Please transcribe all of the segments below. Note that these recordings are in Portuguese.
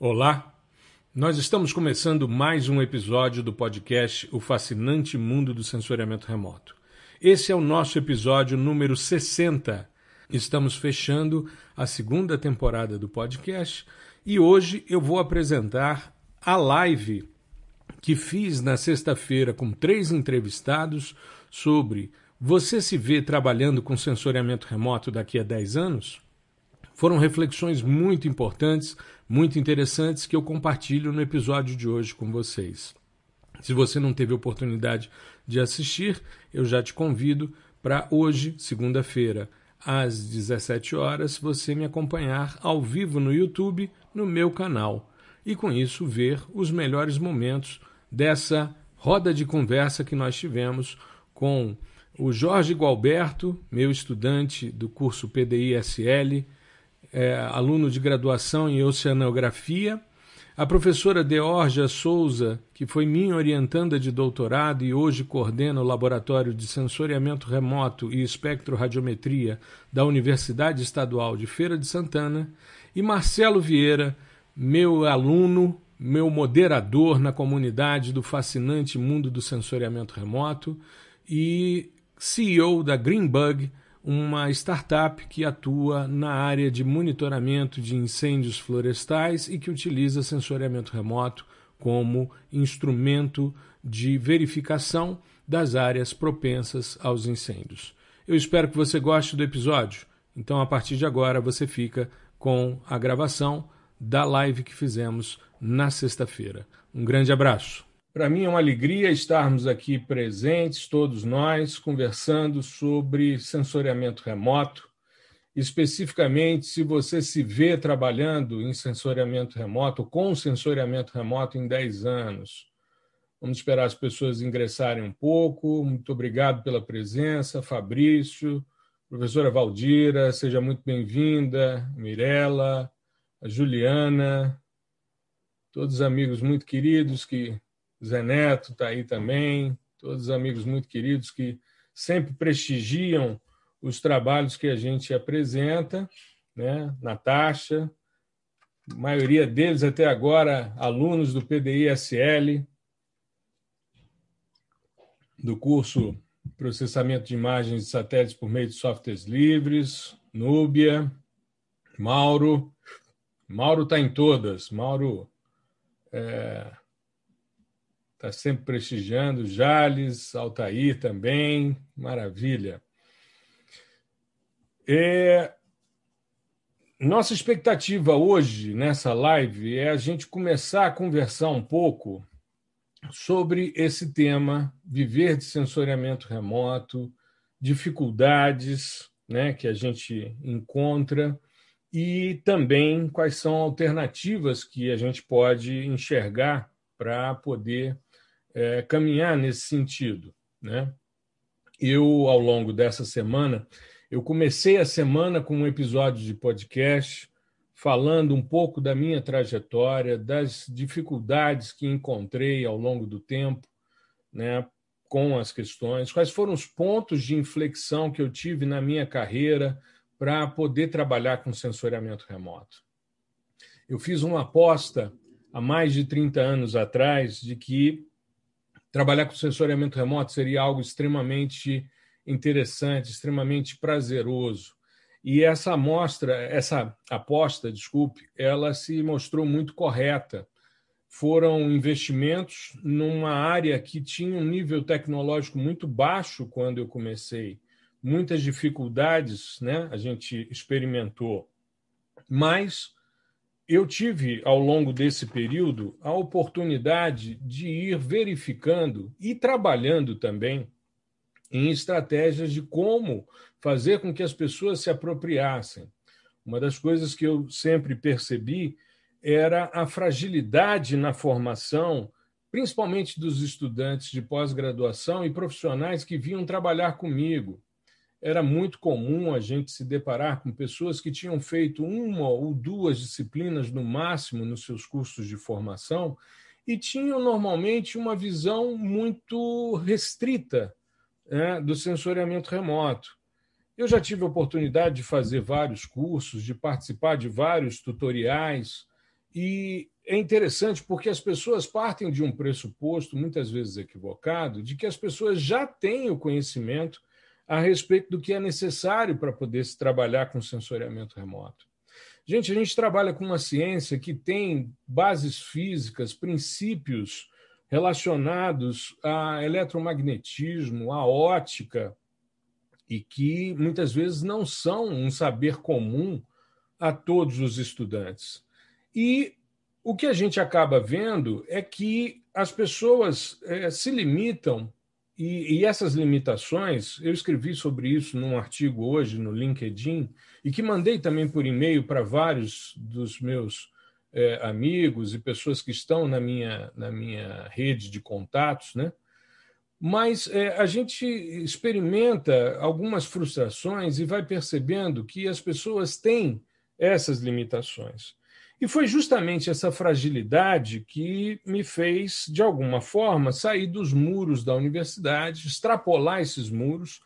Olá, nós estamos começando mais um episódio do podcast O Fascinante Mundo do Sensoriamento Remoto. Esse é o nosso episódio número 60. Estamos fechando a segunda temporada do podcast e hoje eu vou apresentar a live que fiz na sexta-feira com três entrevistados sobre Você se vê trabalhando com sensoriamento remoto daqui a 10 anos? Foram reflexões muito importantes, muito interessantes que eu compartilho no episódio de hoje com vocês. Se você não teve oportunidade de assistir, eu já te convido para hoje, segunda-feira, às 17 horas, você me acompanhar ao vivo no YouTube, no meu canal, e com isso ver os melhores momentos dessa roda de conversa que nós tivemos com o Jorge Gualberto, meu estudante do curso PDI-SL, é, aluno de graduação em Oceanografia, a professora Deorja Souza, que foi minha orientanda de doutorado e hoje coordena o Laboratório de Sensoriamento Remoto e Espectroradiometria da Universidade Estadual de Feira de Santana, e Marcelo Vieira, meu aluno, meu moderador na comunidade do fascinante mundo do sensoriamento remoto e CEO da Greenbug, uma startup que atua na área de monitoramento de incêndios florestais e que utiliza sensoriamento remoto como instrumento de verificação das áreas propensas aos incêndios. Eu espero que você goste do episódio. Então, a partir de agora, você fica com a gravação da live que fizemos na sexta-feira. Um grande abraço. Para mim é uma alegria estarmos aqui presentes, todos nós, conversando sobre sensoriamento remoto. Especificamente, se você se vê trabalhando em sensoriamento remoto, com sensoriamento remoto em 10 anos. Vamos esperar as pessoas ingressarem um pouco. Muito obrigado pela presença, Fabrício, professora Valdira, seja muito bem-vinda, Mirella, a Juliana, todos os amigos muito queridos que Zé Neto está aí também, todos os amigos muito queridos que sempre prestigiam os trabalhos que a gente apresenta, né? Natasha, maioria deles até agora alunos do PDI-SL, do curso Processamento de Imagens de Satélites por meio de softwares livres, Núbia, Mauro. Mauro está em todas. Mauro é, está sempre prestigiando, Jales, Altair também, maravilha. É... Nossa expectativa hoje, nessa live, é a gente começar a conversar um pouco sobre esse tema, viver de sensoriamento remoto, dificuldades né, que a gente encontra e também quais são alternativas que a gente pode enxergar para poder é, caminhar nesse sentido. Né? Eu, ao longo dessa semana, eu comecei a semana com um episódio de podcast falando um pouco da minha trajetória, das dificuldades que encontrei ao longo do tempo, né, com as questões, quais foram os pontos de inflexão que eu tive na minha carreira para poder trabalhar com sensoriamento remoto. Eu fiz uma aposta há mais de 30 anos atrás de que trabalhar com sensoriamento remoto seria algo extremamente interessante, extremamente prazeroso. E essa amostra, essa aposta, desculpe, ela se mostrou muito correta. Foram investimentos numa área que tinha um nível tecnológico muito baixo quando eu comecei. Muitas dificuldades né, a gente experimentou, mas eu tive, ao longo desse período, a oportunidade de ir verificando e trabalhando também em estratégias de como fazer com que as pessoas se apropriassem. Uma das coisas que eu sempre percebi era a fragilidade na formação, principalmente dos estudantes de pós-graduação e profissionais que vinham trabalhar comigo era muito comum a gente se deparar com pessoas que tinham feito uma ou duas disciplinas no máximo nos seus cursos de formação e tinham normalmente uma visão muito restrita né, do sensoriamento remoto. Eu já tive a oportunidade de fazer vários cursos, de participar de vários tutoriais, E é interessante porque as pessoas partem de um pressuposto, muitas vezes equivocado, de que as pessoas já têm o conhecimento a respeito do que é necessário para poder se trabalhar com sensoriamento remoto. Gente, a gente trabalha com uma ciência que tem bases físicas, princípios relacionados a eletromagnetismo, a ótica, e que muitas vezes não são um saber comum a todos os estudantes. E o que a gente acaba vendo é que as pessoas é, se limitam, e, e, essas limitações, eu escrevi sobre isso num artigo hoje no LinkedIn, e que mandei também por e-mail para vários dos meus é, amigos e pessoas que estão na minha, na minha rede de contatos, né? Mas é, a gente experimenta algumas frustrações e vai percebendo que as pessoas têm essas limitações. E foi justamente essa fragilidade que me fez, de alguma forma, sair dos muros da universidade, extrapolar esses muros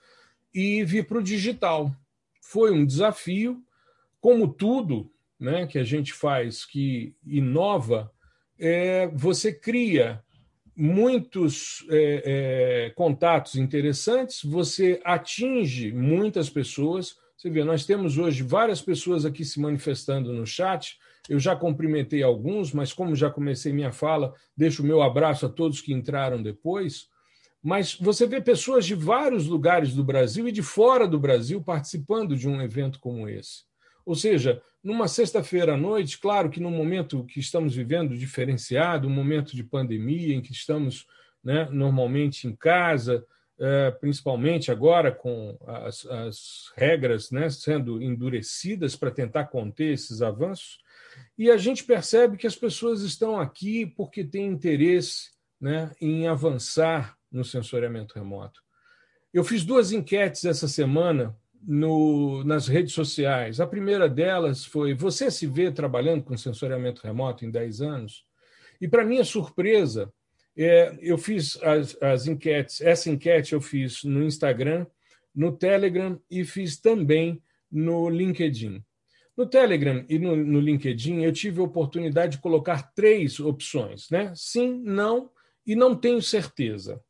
e vir para o digital. Foi um desafio, como tudo né, que a gente faz que inova, é, você cria muitos é, é, contatos interessantes, você atinge muitas pessoas. Você vê, nós temos hoje várias pessoas aqui se manifestando no chat eu já cumprimentei alguns, mas como já comecei minha fala, deixo o meu abraço a todos que entraram depois. Mas você vê pessoas de vários lugares do Brasil e de fora do Brasil participando de um evento como esse. Ou seja, numa sexta-feira à noite, claro que no momento que estamos vivendo diferenciado, um momento de pandemia, em que estamos né, normalmente em casa, é, principalmente agora com as, as regras né, sendo endurecidas para tentar conter esses avanços, e a gente percebe que as pessoas estão aqui porque têm interesse né, em avançar no sensoriamento remoto. Eu fiz duas enquetes essa semana no, nas redes sociais. A primeira delas foi: Você se vê trabalhando com sensoriamento remoto em 10 anos? E, para minha surpresa, é, eu fiz as, as enquetes. Essa enquete eu fiz no Instagram, no Telegram e fiz também no LinkedIn. No Telegram e no, no, LinkedIn, eu tive a oportunidade de colocar três opções, né? Sim, não e não tenho certeza.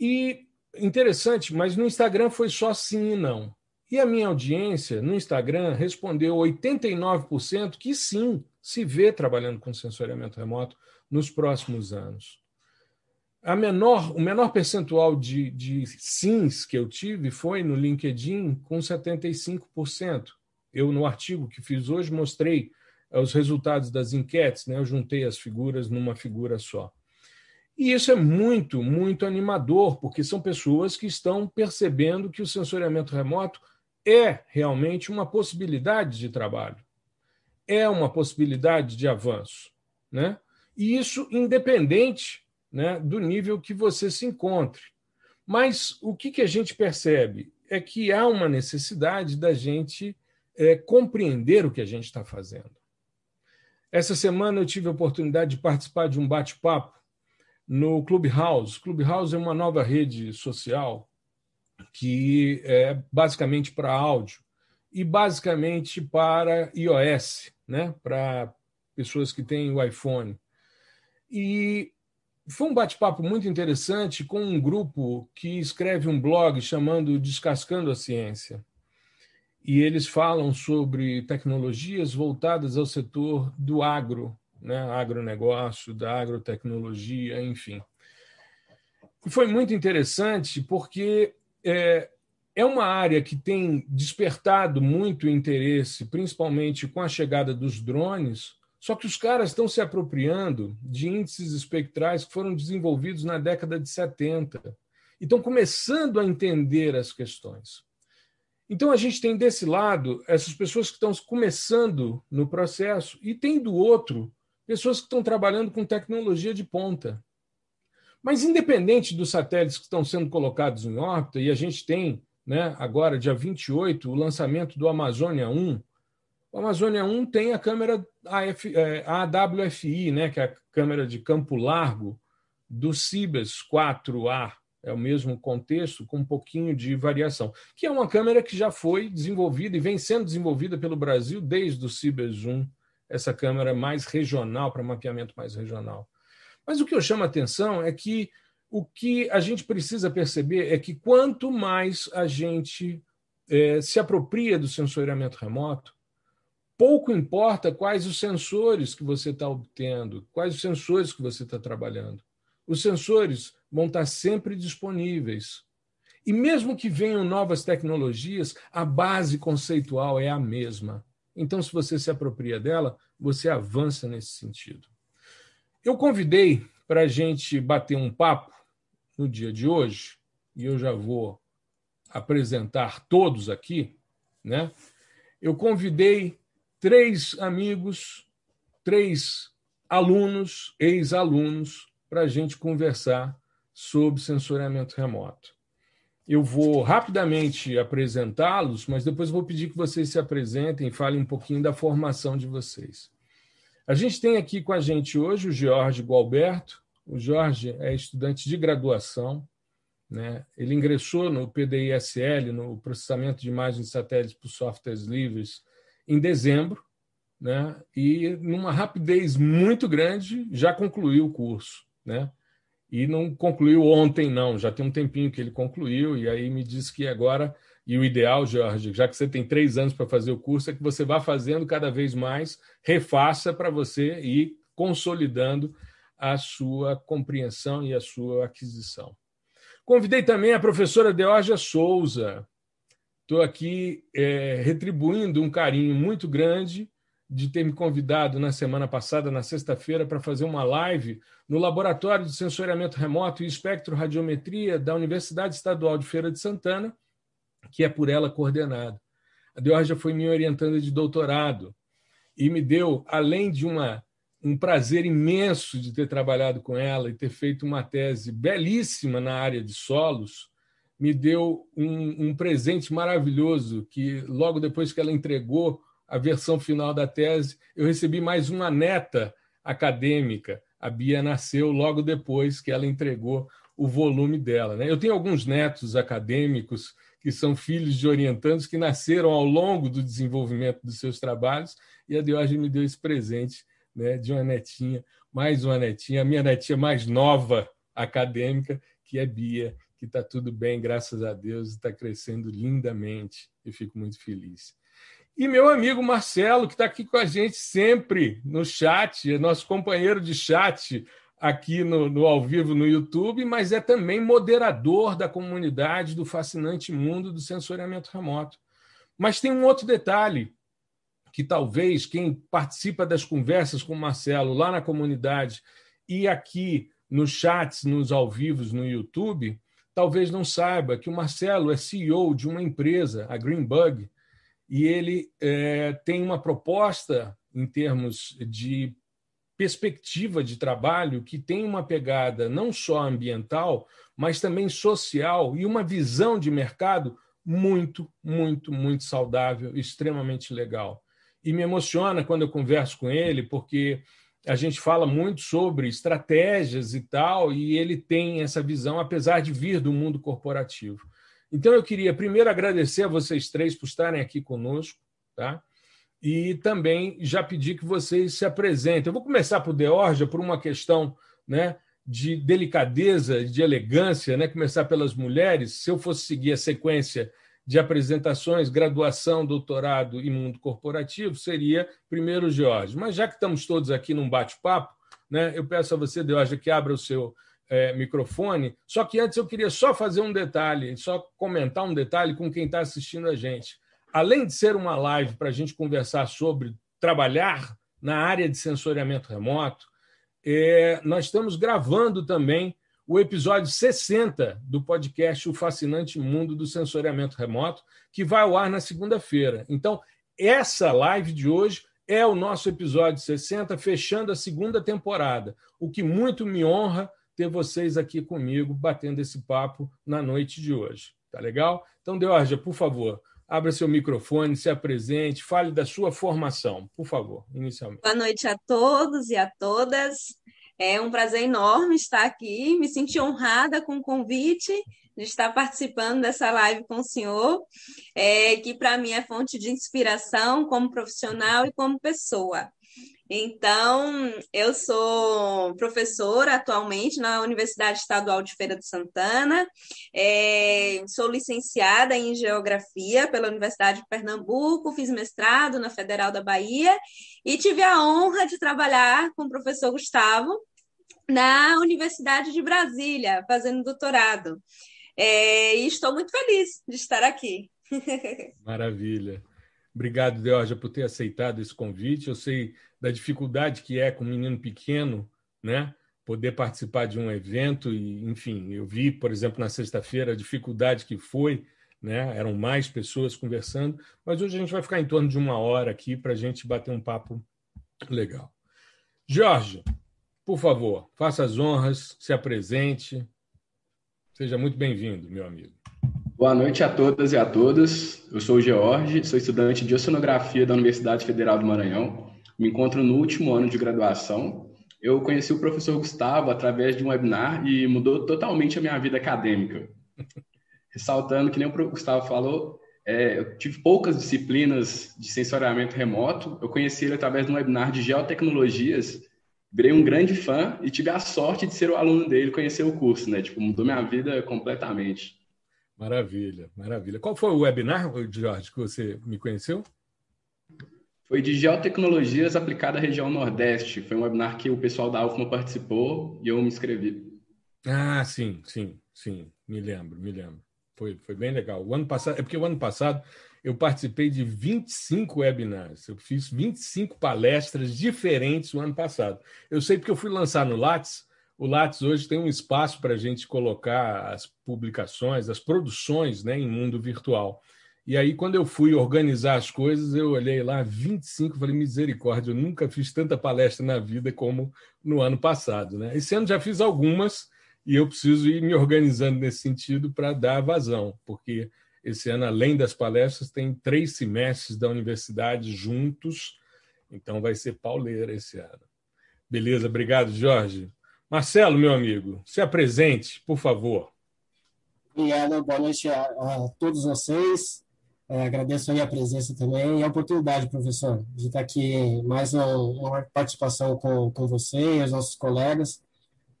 E interessante, mas no Instagram foi só sim e não. E a minha audiência no Instagram respondeu 89% que sim, se vê trabalhando com sensoriamento remoto nos próximos anos. A menor, o menor percentual de, de sims que eu tive foi no LinkedIn, com 75% eu, no artigo que fiz hoje, mostrei eh, os resultados das enquetes, né? eu juntei as figuras numa figura só. E isso é muito, muito animador, porque são pessoas que estão percebendo que o sensoriamento remoto é realmente uma possibilidade de trabalho, é uma possibilidade de avanço. Né? E isso independente né, do nível que você se encontre. Mas o que, que a gente percebe? É que há uma necessidade da gente é, compreender o que a gente está fazendo. Essa semana eu tive a oportunidade de participar de um bate-papo no Clubhouse. Clubhouse é uma nova rede social que é basicamente para áudio e basicamente para iOS, né? para pessoas que têm o iPhone. E foi um bate-papo muito interessante com um grupo que escreve um blog chamando Descascando a Ciência e eles falam sobre tecnologias voltadas ao setor do agro, né? agronegócio, da agrotecnologia, enfim. E foi muito interessante porque é, é uma área que tem despertado muito interesse, principalmente com a chegada dos drones, só que os caras estão se apropriando de índices espectrais que foram desenvolvidos na década de 70 e estão começando a entender as questões. Então, a gente tem desse lado essas pessoas que estão começando no processo, e tem do outro pessoas que estão trabalhando com tecnologia de ponta. Mas, independente dos satélites que estão sendo colocados em órbita, e a gente tem né, agora, dia 28, o lançamento do Amazônia 1. O Amazônia 1 tem a câmera AF, é, AWFI, né, que é a câmera de campo largo do Cibers 4A é o mesmo contexto, com um pouquinho de variação, que é uma câmera que já foi desenvolvida e vem sendo desenvolvida pelo Brasil desde o Cibers 1 essa câmera mais regional, para mapeamento mais regional. Mas o que eu chamo a atenção é que o que a gente precisa perceber é que quanto mais a gente é, se apropria do sensoriamento remoto, pouco importa quais os sensores que você está obtendo, quais os sensores que você está trabalhando. Os sensores vão estar sempre disponíveis. E mesmo que venham novas tecnologias, a base conceitual é a mesma. Então, se você se apropria dela, você avança nesse sentido. Eu convidei para a gente bater um papo no dia de hoje, e eu já vou apresentar todos aqui, né? Eu convidei três amigos, três alunos, ex-alunos, para a gente conversar sobre sensoriamento remoto. Eu vou rapidamente apresentá-los, mas depois vou pedir que vocês se apresentem e falem um pouquinho da formação de vocês. A gente tem aqui com a gente hoje o Jorge Gualberto, o Jorge é estudante de graduação, né? ele ingressou no PDISL, no processamento de imagens de satélites por softwares livres, em dezembro, né? e numa rapidez muito grande já concluiu o curso. Né? E não concluiu ontem, não, já tem um tempinho que ele concluiu, e aí me disse que agora, e o ideal, Jorge, já que você tem três anos para fazer o curso, é que você vá fazendo cada vez mais, refaça para você ir consolidando a sua compreensão e a sua aquisição. Convidei também a professora Deorgia Souza. Estou aqui é, retribuindo um carinho muito grande de ter me convidado na semana passada, na sexta-feira, para fazer uma live no Laboratório de Sensoriamento Remoto e Espectroradiometria da Universidade Estadual de Feira de Santana, que é por ela coordenado. A Deorgia foi minha orientanda de doutorado e me deu, além de uma um prazer imenso de ter trabalhado com ela e ter feito uma tese belíssima na área de solos, me deu um, um, presente maravilhoso que, logo depois que ela entregou a versão final da tese, eu recebi mais uma neta acadêmica. A Bia nasceu logo depois que ela entregou o volume dela. Né? Eu tenho alguns netos acadêmicos que são filhos de orientandos que nasceram ao longo do desenvolvimento dos seus trabalhos, e a Diógenes me deu esse presente né, de uma netinha, mais uma netinha, a minha netinha mais nova acadêmica, que é Bia, que está tudo bem, graças a Deus, está crescendo lindamente. Eu fico muito feliz. E meu amigo Marcelo, que está aqui com a gente sempre no chat, é nosso companheiro de chat aqui no, no ao vivo no YouTube, mas é também moderador da comunidade do fascinante mundo do sensoriamento remoto. Mas tem um outro detalhe que talvez quem participa das conversas com o Marcelo lá na comunidade e aqui nos chats, nos ao vivos no YouTube, talvez não saiba que o Marcelo é CEO de uma empresa, a Greenbug, e ele é, tem uma proposta em termos de perspectiva de trabalho que tem uma pegada não só ambiental, mas também social e uma visão de mercado muito, muito, muito saudável, extremamente legal e me emociona quando eu converso com ele, porque a gente fala muito sobre estratégias e tal, e ele tem essa visão, apesar de vir do mundo corporativo. Então, eu queria primeiro agradecer a vocês três por estarem aqui conosco, tá? e também já pedir que vocês se apresentem. Eu vou começar por Deorja, por uma questão né, de delicadeza, de elegância, né? começar pelas mulheres. Se eu fosse seguir a sequência de apresentações, graduação, doutorado e mundo corporativo, seria primeiro George. Mas já que estamos todos aqui num bate-papo, né, eu peço a você, George, que abra o seu é, microfone. Só que antes eu queria só fazer um detalhe, só comentar um detalhe com quem está assistindo a gente. Além de ser uma live para a gente conversar sobre trabalhar na área de sensoriamento remoto, é, nós estamos gravando também o episódio 60 do podcast O Fascinante Mundo do Sensoriamento Remoto, que vai ao ar na segunda-feira. Então, essa live de hoje é o nosso episódio 60, fechando a segunda temporada, o que muito me honra ter vocês aqui comigo batendo esse papo na noite de hoje. Tá legal? Então, Deorja, por favor, abra seu microfone, se apresente, fale da sua formação, por favor, inicialmente. Boa noite a todos e a todas. É um prazer enorme estar aqui, me senti honrada com o convite de estar participando dessa live com o senhor, é, que para mim é fonte de inspiração como profissional e como pessoa. Então, eu sou professora atualmente na Universidade Estadual de Feira de Santana, é, sou licenciada em Geografia pela Universidade de Pernambuco, fiz mestrado na Federal da Bahia e tive a honra de trabalhar com o professor Gustavo na Universidade de Brasília, fazendo doutorado. É, e estou muito feliz de estar aqui. Maravilha. Obrigado, Deorja, por ter aceitado esse convite. Eu sei da dificuldade que é com um menino pequeno, né? Poder participar de um evento e, enfim, eu vi, por exemplo, na sexta-feira a dificuldade que foi, né? Eram mais pessoas conversando, mas hoje a gente vai ficar em torno de uma hora aqui para a gente bater um papo legal. Jorge, por favor, faça as honras, se apresente. Seja muito bem-vindo, meu amigo. Boa noite a todas e a todos. Eu sou o George, sou estudante de Oceanografia da Universidade Federal do Maranhão. Me encontro no último ano de graduação. Eu conheci o professor Gustavo através de um webinar e mudou totalmente a minha vida acadêmica. Ressaltando que nem o Gustavo falou, é, eu tive poucas disciplinas de sensoriamento remoto. Eu conheci ele através de um webinar de geotecnologias. Virei um grande fã e tive a sorte de ser o aluno dele, conhecer o curso, né? Tipo, mudou minha vida completamente. Maravilha, maravilha. Qual foi o webinar, Jorge, que você me conheceu? Foi de Geotecnologias aplicada à região Nordeste. Foi um webinar que o pessoal da UFMA participou e eu me inscrevi. Ah, sim, sim, sim. Me lembro, me lembro. Foi, foi bem legal. O ano passado, é porque o ano passado eu participei de 25 webinars. Eu fiz 25 palestras diferentes o ano passado. Eu sei porque eu fui lançar no Lattes o Lattes hoje tem um espaço para a gente colocar as publicações, as produções né, em mundo virtual. E aí, quando eu fui organizar as coisas, eu olhei lá 25 falei, misericórdia, eu nunca fiz tanta palestra na vida como no ano passado. Né? Esse ano já fiz algumas e eu preciso ir me organizando nesse sentido para dar vazão, porque esse ano, além das palestras, tem três semestres da universidade juntos, então vai ser pauleira esse ano. Beleza, obrigado, Jorge. Marcelo, meu amigo, se apresente, por favor. Obrigado, boa noite a, a todos vocês. É, agradeço aí a presença também e a oportunidade, professor, de estar aqui mais uma, uma participação com, com você e os nossos colegas.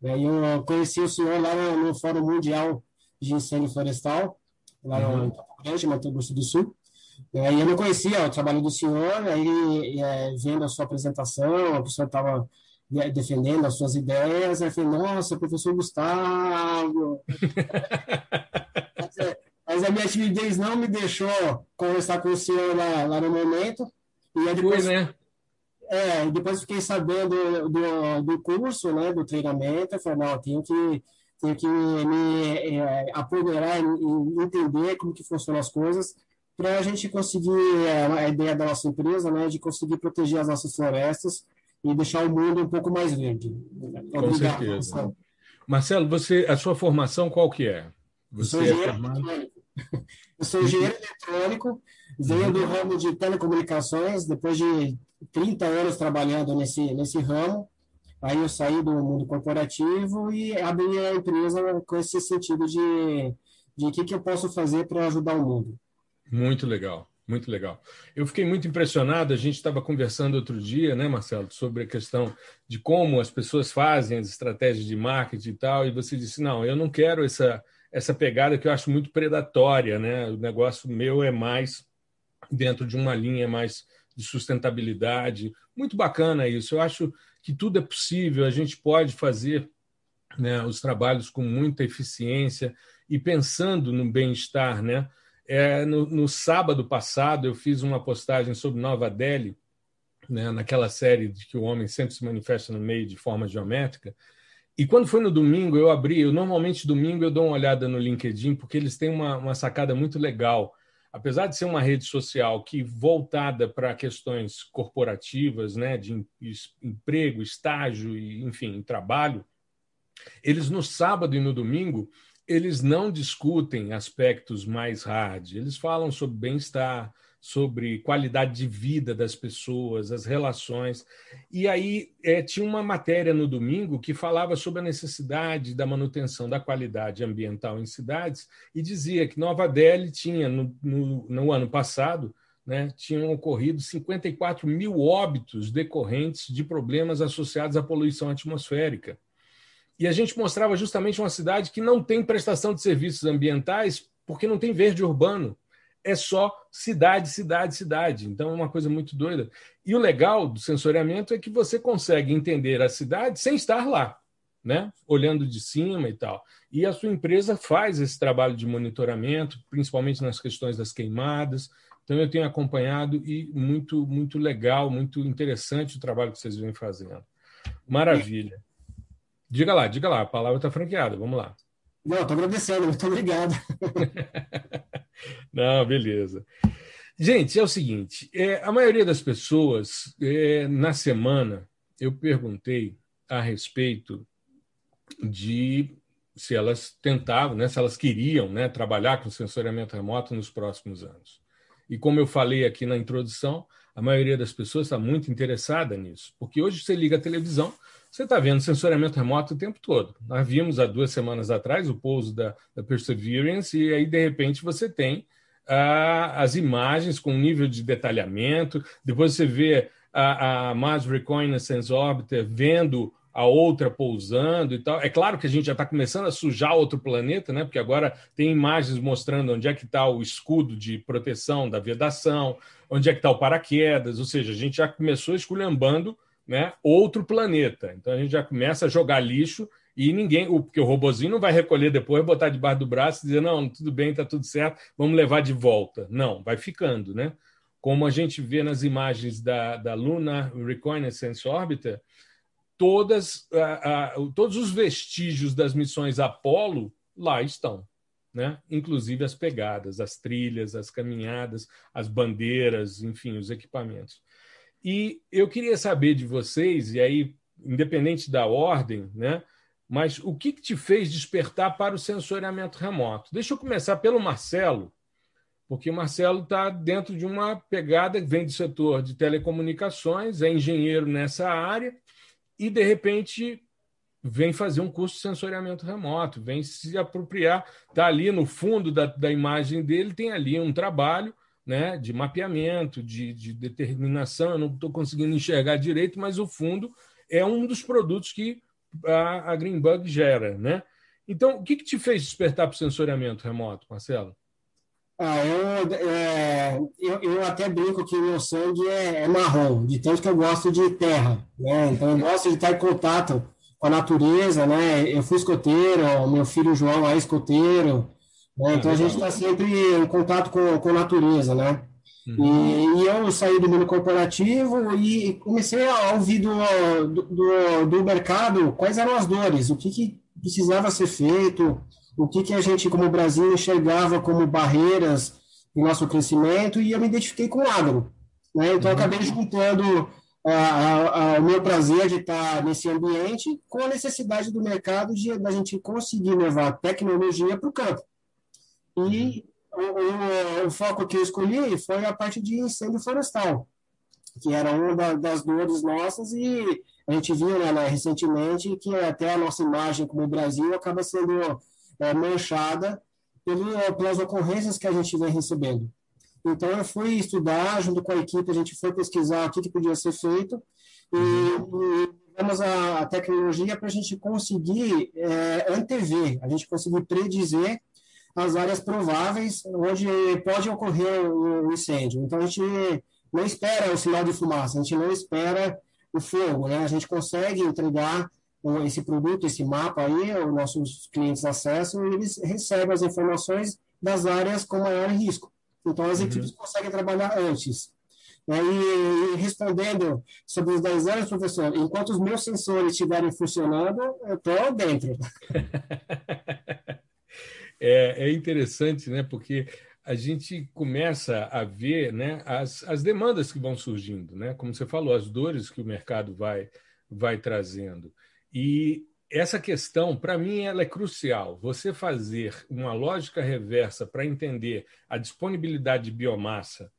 É, eu conheci o senhor lá no, no Fórum Mundial de Incêndio Florestal, lá uhum. no Grande, Mato Grosso do Sul. E eu não conhecia o trabalho do senhor, aí é, vendo a sua apresentação, o senhor estava defendendo as suas ideias, aí falei, nossa, professor Gustavo. Minha timidez não me deixou conversar com o senhor lá, lá no momento. E depois, Foi, né? É, depois fiquei sabendo do, do curso, né, do treinamento, eu falei, não, tenho que, tenho que me é, apoderar e entender como que funcionam as coisas para a gente conseguir, é, a ideia da nossa empresa, né, de conseguir proteger as nossas florestas e deixar o mundo um pouco mais verde. Obrigado, Com certeza. Marcelo. Você, a sua formação qual que é? Você é eletrônico. Eu sou engenheiro eletrônico, venho do ramo de telecomunicações, depois de 30 anos trabalhando nesse, nesse ramo, aí eu saí do mundo corporativo e abri a empresa com esse sentido de de o que, que eu posso fazer para ajudar o mundo. Muito legal. Muito legal. Eu fiquei muito impressionado. A gente estava conversando outro dia, né, Marcelo, sobre a questão de como as pessoas fazem as estratégias de marketing e tal. E você disse: não, eu não quero essa, essa pegada que eu acho muito predatória. Né? O negócio meu é mais dentro de uma linha mais de sustentabilidade. Muito bacana isso. Eu acho que tudo é possível. A gente pode fazer né, os trabalhos com muita eficiência e pensando no bem-estar, né? É, no, no, sábado passado, eu fiz uma postagem sobre Nova Delhi, né, naquela série de que o homem sempre se manifesta no meio de forma geométrica. E quando foi no domingo, eu abri. Eu normalmente domingo eu dou uma olhada no LinkedIn porque eles têm uma, uma sacada muito legal. Apesar de ser uma rede social que voltada para questões corporativas, né, de emprego, estágio e enfim, trabalho, eles no sábado e no domingo eles não discutem aspectos mais hard, eles falam sobre bem-estar, sobre qualidade de vida das pessoas, as relações. E aí é, tinha uma matéria no domingo que falava sobre a necessidade da manutenção da qualidade ambiental em cidades e dizia que Nova Delhi tinha, no, no, no ano passado, né, tinham ocorrido 54 mil óbitos decorrentes de problemas associados à poluição atmosférica. E a gente mostrava justamente uma cidade que não tem prestação de serviços ambientais porque não tem verde urbano. É só cidade, cidade, cidade. Então é uma coisa muito doida. E o legal do sensoriamento é que você consegue entender a cidade sem estar lá, né? olhando de cima e tal. E a sua empresa faz esse trabalho de monitoramento, principalmente nas questões das queimadas, então eu tenho acompanhado e muito muito legal, muito interessante o trabalho que vocês vêm fazendo. Maravilha. Diga lá, diga lá, a palavra está franqueada, vamos lá. Não, estou agradecendo, muito obrigado. Não, beleza. Gente, é o seguinte: é, a maioria das pessoas, é, na semana, eu perguntei a respeito de se elas tentavam, né, se elas queriam né, trabalhar com sensoriamento remoto nos próximos anos. E como eu falei aqui na introdução, a maioria das pessoas está muito interessada nisso, porque hoje você liga a televisão, você está vendo sensoriamento remoto o tempo todo. Nós vimos há duas semanas atrás o pouso da, da Perseverance, e aí, de repente, você tem ah, as imagens com nível de detalhamento, depois você vê a, a Mars Reconnaissance Orbiter vendo a outra pousando e tal. É claro que a gente já está começando a sujar outro planeta, né? Porque agora tem imagens mostrando onde é que está o escudo de proteção da vedação, onde é que está o paraquedas, ou seja, a gente já começou esculhambando né, outro planeta. Então a gente já começa a jogar lixo e ninguém, porque o robozinho não vai recolher depois, botar debaixo do braço e dizer, não, tudo bem, está tudo certo, vamos levar de volta. Não, vai ficando, né? Como a gente vê nas imagens da, da Lunar Reconnaissance Orbiter, todas, todos os vestígios das missões Apollo lá estão. Né? inclusive as pegadas, as trilhas, as caminhadas, as bandeiras, enfim, os equipamentos. E eu queria saber de vocês, e aí, independente da ordem, né? mas o que, que te fez despertar para o sensoriamento remoto? Deixa eu começar pelo Marcelo, porque o Marcelo está dentro de uma pegada que vem do setor de telecomunicações, é engenheiro nessa área, e, de repente, vem fazer um curso de sensoriamento remoto, vem se apropriar, está ali no fundo da, da imagem dele, tem ali um trabalho né, de mapeamento, de, de determinação, eu não estou conseguindo enxergar direito, mas o fundo é um dos produtos que a, a Greenbug gera. Né? Então, o que, que te fez despertar para o sensoriamento remoto, Marcelo? Ah, eu, é, eu, eu, até brinco que o meu sangue é, é, marrom, de tanto que eu gosto de terra, né? Então eu gosto de estar em contato com a natureza, né? Eu fui escoteiro, meu filho João é escoteiro, né? Então a gente está sempre em contato com, com a natureza, né? Uhum. E, e, eu saí do mundo corporativo e comecei a ouvir do, do, do mercado quais eram as dores, o que, que precisava ser feito, o que, que a gente, como Brasil, enxergava como barreiras no nosso crescimento, e eu me identifiquei com o agro. Né? Então, uhum. acabei juntando o meu prazer de estar nesse ambiente com a necessidade do mercado de a gente conseguir levar tecnologia para o campo. E o, o, o, foco que eu escolhi foi a parte de incêndio florestal, que era uma da, das dores nossas, e a gente viu né, recentemente que até a nossa imagem como Brasil acaba sendo é, manchada pelo, pelas ocorrências que a gente vem recebendo. Então, eu fui estudar, junto com a equipe, a gente foi pesquisar o que, que podia ser feito e, usamos a, a tecnologia para a gente conseguir é, antever, a gente conseguir predizer as áreas prováveis onde pode ocorrer o incêndio. Então, a gente não espera o sinal de fumaça, a gente não espera o fogo, né? A gente consegue entregar esse produto, esse mapa aí, os nossos clientes acessam e eles recebem as informações das áreas com maior risco. Então, as uhum. equipes conseguem trabalhar antes. Né? E, e, respondendo sobre os 10 anos, professor, enquanto os meus sensores estiverem funcionando, eu estou dentro. é, é interessante, né? Porque a gente começa a ver né, as, as demandas que vão surgindo, né? Como você falou, as dores que o mercado vai, vai trazendo. E essa questão, para mim, ela é crucial. Você fazer uma lógica reversa para entender a disponibilidade de biomassa,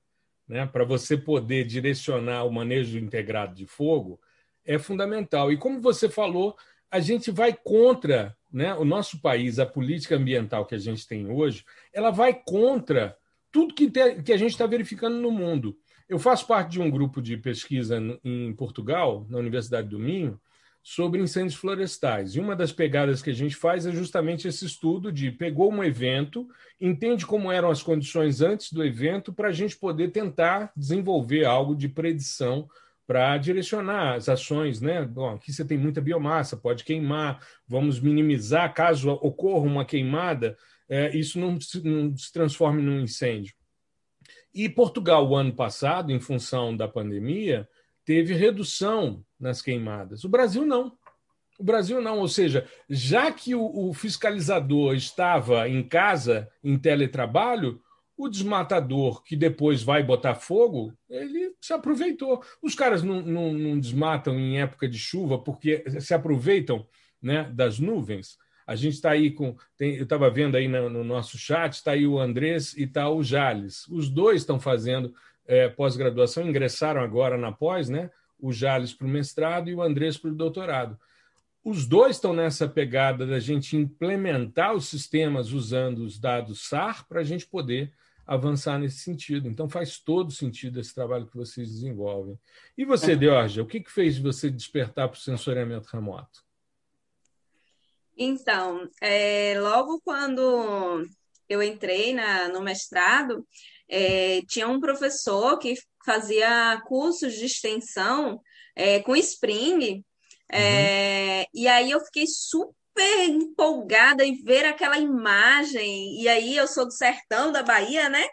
né, para você poder direcionar o manejo integrado de fogo, é fundamental. E como você falou, a gente vai contra né, o nosso país, a política ambiental que a gente tem hoje, ela vai contra tudo que, te, que a gente está verificando no mundo. Eu faço parte de um grupo de pesquisa em Portugal, na Universidade do Minho, sobre incêndios florestais. E uma das pegadas que a gente faz é justamente esse estudo de pegou um evento, entende como eram as condições antes do evento, para a gente poder tentar desenvolver algo de predição para direcionar as ações, né? Bom, aqui você tem muita biomassa, pode queimar, vamos minimizar caso ocorra uma queimada, é, isso não se, não se transforme num incêndio. E Portugal, o ano passado, em função da pandemia, teve redução nas queimadas. O Brasil não. O Brasil não, ou seja, já que o, o fiscalizador estava em casa, em teletrabalho, o desmatador que depois vai botar fogo, ele se aproveitou. Os caras não, não, não desmatam em época de chuva porque se aproveitam né, das nuvens. A gente está aí com. Tem, eu estava vendo aí no, no nosso chat, está aí o Andrés e está o Jales. Os dois estão fazendo é, pós-graduação, ingressaram agora na pós, né? O Jales para o mestrado e o Andrés para o doutorado. Os dois estão nessa pegada da gente implementar os sistemas usando os dados SAR para a gente poder avançar nesse sentido. Então faz todo sentido esse trabalho que vocês desenvolvem. E você, Deorgia, o que, que fez você despertar para o sensoriamento remoto? Então, é, logo quando eu entrei na, no mestrado, é, tinha um professor que fazia cursos de extensão é, com Spring, é, uhum. e aí eu fiquei super empolgada em ver aquela imagem, e aí eu sou do sertão da Bahia, né?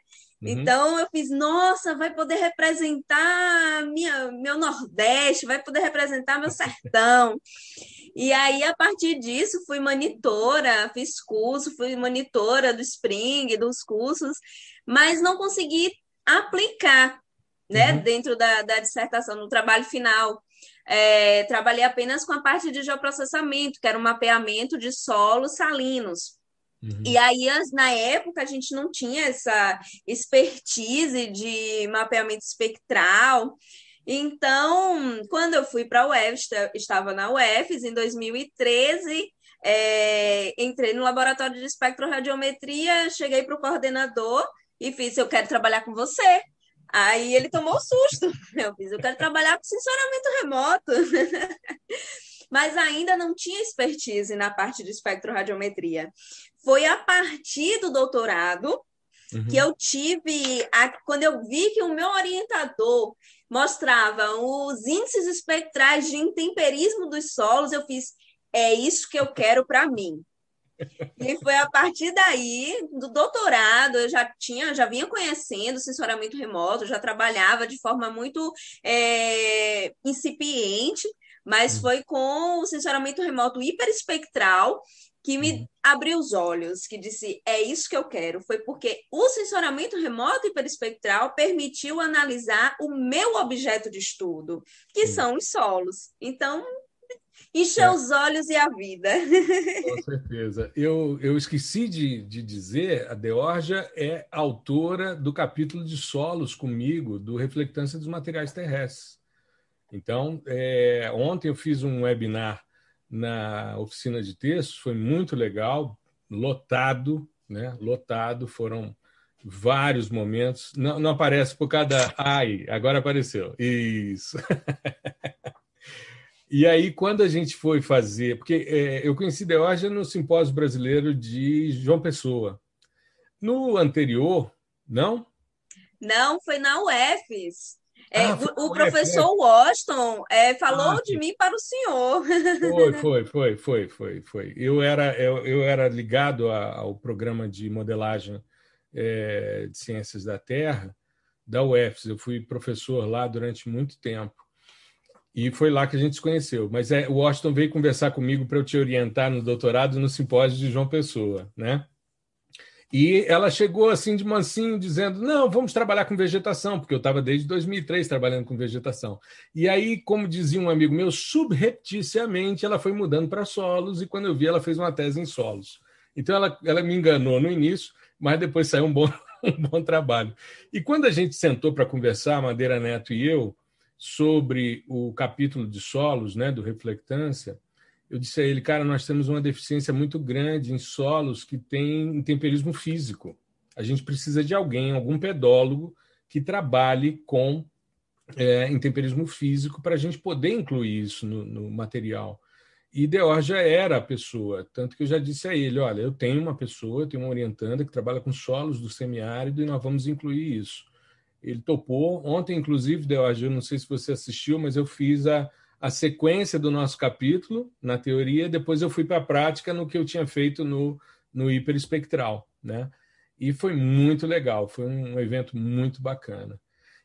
Uhum. Então eu fiz, nossa, vai poder representar minha, meu Nordeste, vai poder representar meu sertão. E aí, a partir disso, fui monitora, fiz curso, fui monitora do Spring, dos cursos, mas não consegui aplicar né, uhum. dentro da, da dissertação, no trabalho final. É, trabalhei apenas com a parte de geoprocessamento, que era o um mapeamento de solos salinos. Uhum. E aí, na época, a gente não tinha essa expertise de mapeamento espectral. Então, quando eu fui para a UEF, estava na UEFES em 2013, é, entrei no laboratório de espectroradiometria, cheguei para o coordenador e fiz: Eu quero trabalhar com você. Aí ele tomou um susto. Eu fiz: Eu quero trabalhar com sensoramento remoto. Mas ainda não tinha expertise na parte de espectroradiometria. Foi a partir do doutorado uhum. que eu tive, a, quando eu vi que o meu orientador mostrava os índices espectrais de intemperismo dos solos, eu fiz, é isso que eu quero para mim. E foi a partir daí, do doutorado, eu já tinha, já vinha conhecendo o sensoramento remoto, já trabalhava de forma muito é, incipiente, mas hum. foi com o sensoramento remoto hiperespectral que me uhum. abriu os olhos, que disse: é isso que eu quero. Foi porque o sensoramento remoto hiperespectral permitiu analisar o meu objeto de estudo, que uhum. são os solos. Então, encheu é. os olhos e a vida. Com certeza. Eu, eu esqueci de, de dizer: a Deorja é autora do capítulo de solos comigo, do Reflectância dos Materiais Terrestres. Então, é, ontem eu fiz um webinar na oficina de textos, foi muito legal, lotado, né? Lotado, foram vários momentos. Não, não aparece por cada. Ai, agora apareceu. Isso. e aí, quando a gente foi fazer. Porque é, eu conheci Deorja no Simpósio Brasileiro de João Pessoa. No anterior, não? Não, foi na UFES. É, ah, o, o professor é. Washington é, falou ah, de mim para o senhor. Foi, foi, foi, foi, foi, foi. Eu era, eu, eu era ligado a, ao programa de modelagem é, de ciências da Terra da UFS. Eu fui professor lá durante muito tempo. E foi lá que a gente se conheceu. Mas é, o Washington veio conversar comigo para eu te orientar no doutorado no simpósio de João Pessoa, né? E ela chegou assim de mansinho, dizendo: Não, vamos trabalhar com vegetação, porque eu estava desde 2003 trabalhando com vegetação. E aí, como dizia um amigo meu, subrepticiamente ela foi mudando para solos, e quando eu vi, ela fez uma tese em solos. Então, ela, ela me enganou no início, mas depois saiu um bom, um bom trabalho. E quando a gente sentou para conversar, Madeira Neto e eu, sobre o capítulo de solos, né, do Reflectância, eu disse a ele, cara, nós temos uma deficiência muito grande em solos que têm intemperismo físico. A gente precisa de alguém, algum pedólogo, que trabalhe com é, intemperismo físico para a gente poder incluir isso no, no material. E Deor já era a pessoa, tanto que eu já disse a ele: olha, eu tenho uma pessoa, tenho uma orientanda que trabalha com solos do semiárido e nós vamos incluir isso. Ele topou. Ontem, inclusive, Deor, eu não sei se você assistiu, mas eu fiz a, a sequência do nosso capítulo na teoria, depois eu fui para a prática no que eu tinha feito no, no hiperespectral. Né? E foi muito legal, foi um evento muito bacana.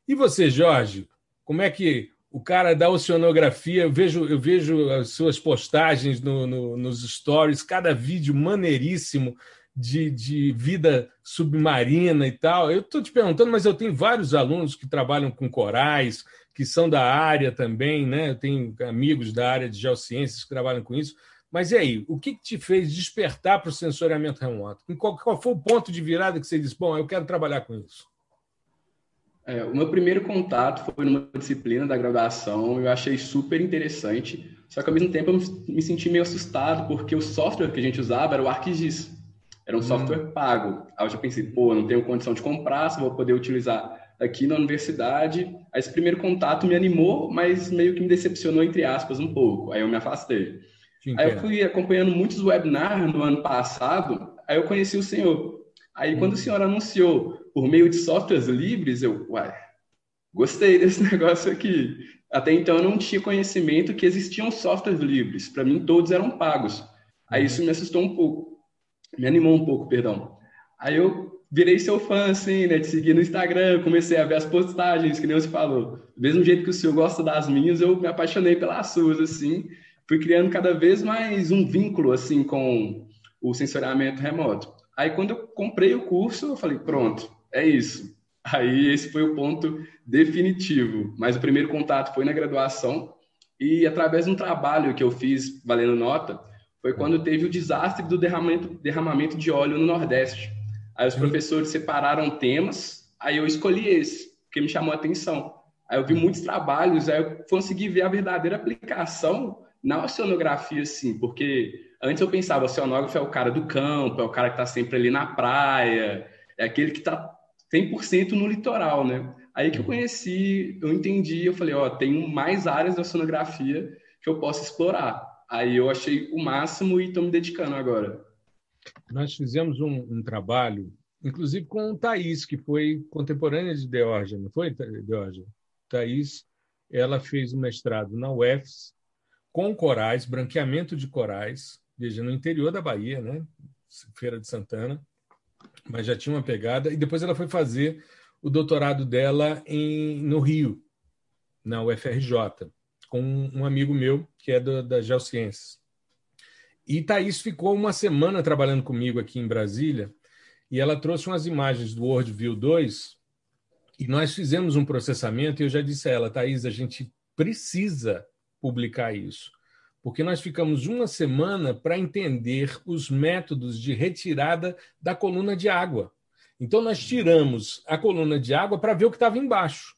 E você, Jorge, como é que o cara da oceanografia, eu vejo, eu vejo as suas postagens no, no, nos stories, cada vídeo maneiríssimo de, de vida submarina e tal. Eu estou te perguntando, mas eu tenho vários alunos que trabalham com corais, que são da área também, né? Eu tenho amigos da área de geociências que trabalham com isso. Mas e aí, o que, que te fez despertar para o sensoriamento remoto? Qual, qual foi o ponto de virada que você disse, bom, eu quero trabalhar com isso? É, o meu primeiro contato foi numa disciplina da graduação, eu achei super interessante, só que ao mesmo tempo eu me senti meio assustado, porque o software que a gente usava era o ArcGIS, era um hum. software pago. Aí eu já pensei, pô, não tenho condição de comprar, só vou poder utilizar aqui na universidade. Aí esse primeiro contato me animou, mas meio que me decepcionou, entre aspas, um pouco. Aí eu me afastei. Aí eu fui acompanhando muitos webinars no ano passado, aí eu conheci o senhor. Aí quando o senhor anunciou por meio de softwares livres, eu, uai, gostei desse negócio aqui. Até então eu não tinha conhecimento que existiam softwares livres. Para mim todos eram pagos. Aí isso me assustou um pouco, me animou um pouco, perdão. Aí eu virei seu fã, assim, né? Te seguir no Instagram, comecei a ver as postagens, que nem você falou. Do mesmo jeito que o senhor gosta das minhas, eu me apaixonei pelas suas, assim. Fui criando cada vez mais um vínculo, assim, com o sensoriamento remoto. Aí, quando eu comprei o curso, eu falei, pronto, é isso. Aí esse foi o ponto definitivo. Mas o primeiro contato foi na graduação e através de um trabalho que eu fiz valendo nota, foi quando teve o desastre do derramamento, derramamento de óleo no Nordeste. Aí os professores separaram temas, aí eu escolhi esse, porque me chamou a atenção. Aí eu vi muitos trabalhos, aí eu consegui ver a verdadeira aplicação na oceanografia, sim, porque antes eu pensava, o oceanógrafo é o cara do campo, é o cara que está sempre ali na praia, é aquele que está 100% no litoral, né? Aí que eu conheci, eu entendi, eu falei, ó, tem mais áreas da oceanografia que eu posso explorar. Aí eu achei o máximo e estou me dedicando agora. Nós fizemos um, um, trabalho, inclusive com o Thaís, que foi contemporânea de Deorgia, não foi, Deorgia? Thaís, ela fez o mestrado na UFS com corais, branqueamento de corais, veja, no interior da Bahia, né? Feira de Santana mas já tinha uma pegada. E depois ela foi fazer o doutorado dela em, no Rio, na UFRJ, com um amigo meu que é da, da Geociências. E Thaís ficou uma semana trabalhando comigo aqui em Brasília e ela trouxe umas imagens do WorldView 2 e nós fizemos um processamento e eu já disse a ela, Thaís, a gente precisa publicar isso porque nós ficamos uma semana para entender os métodos de retirada da coluna de água. Então, nós tiramos a coluna de água para ver o que estava embaixo.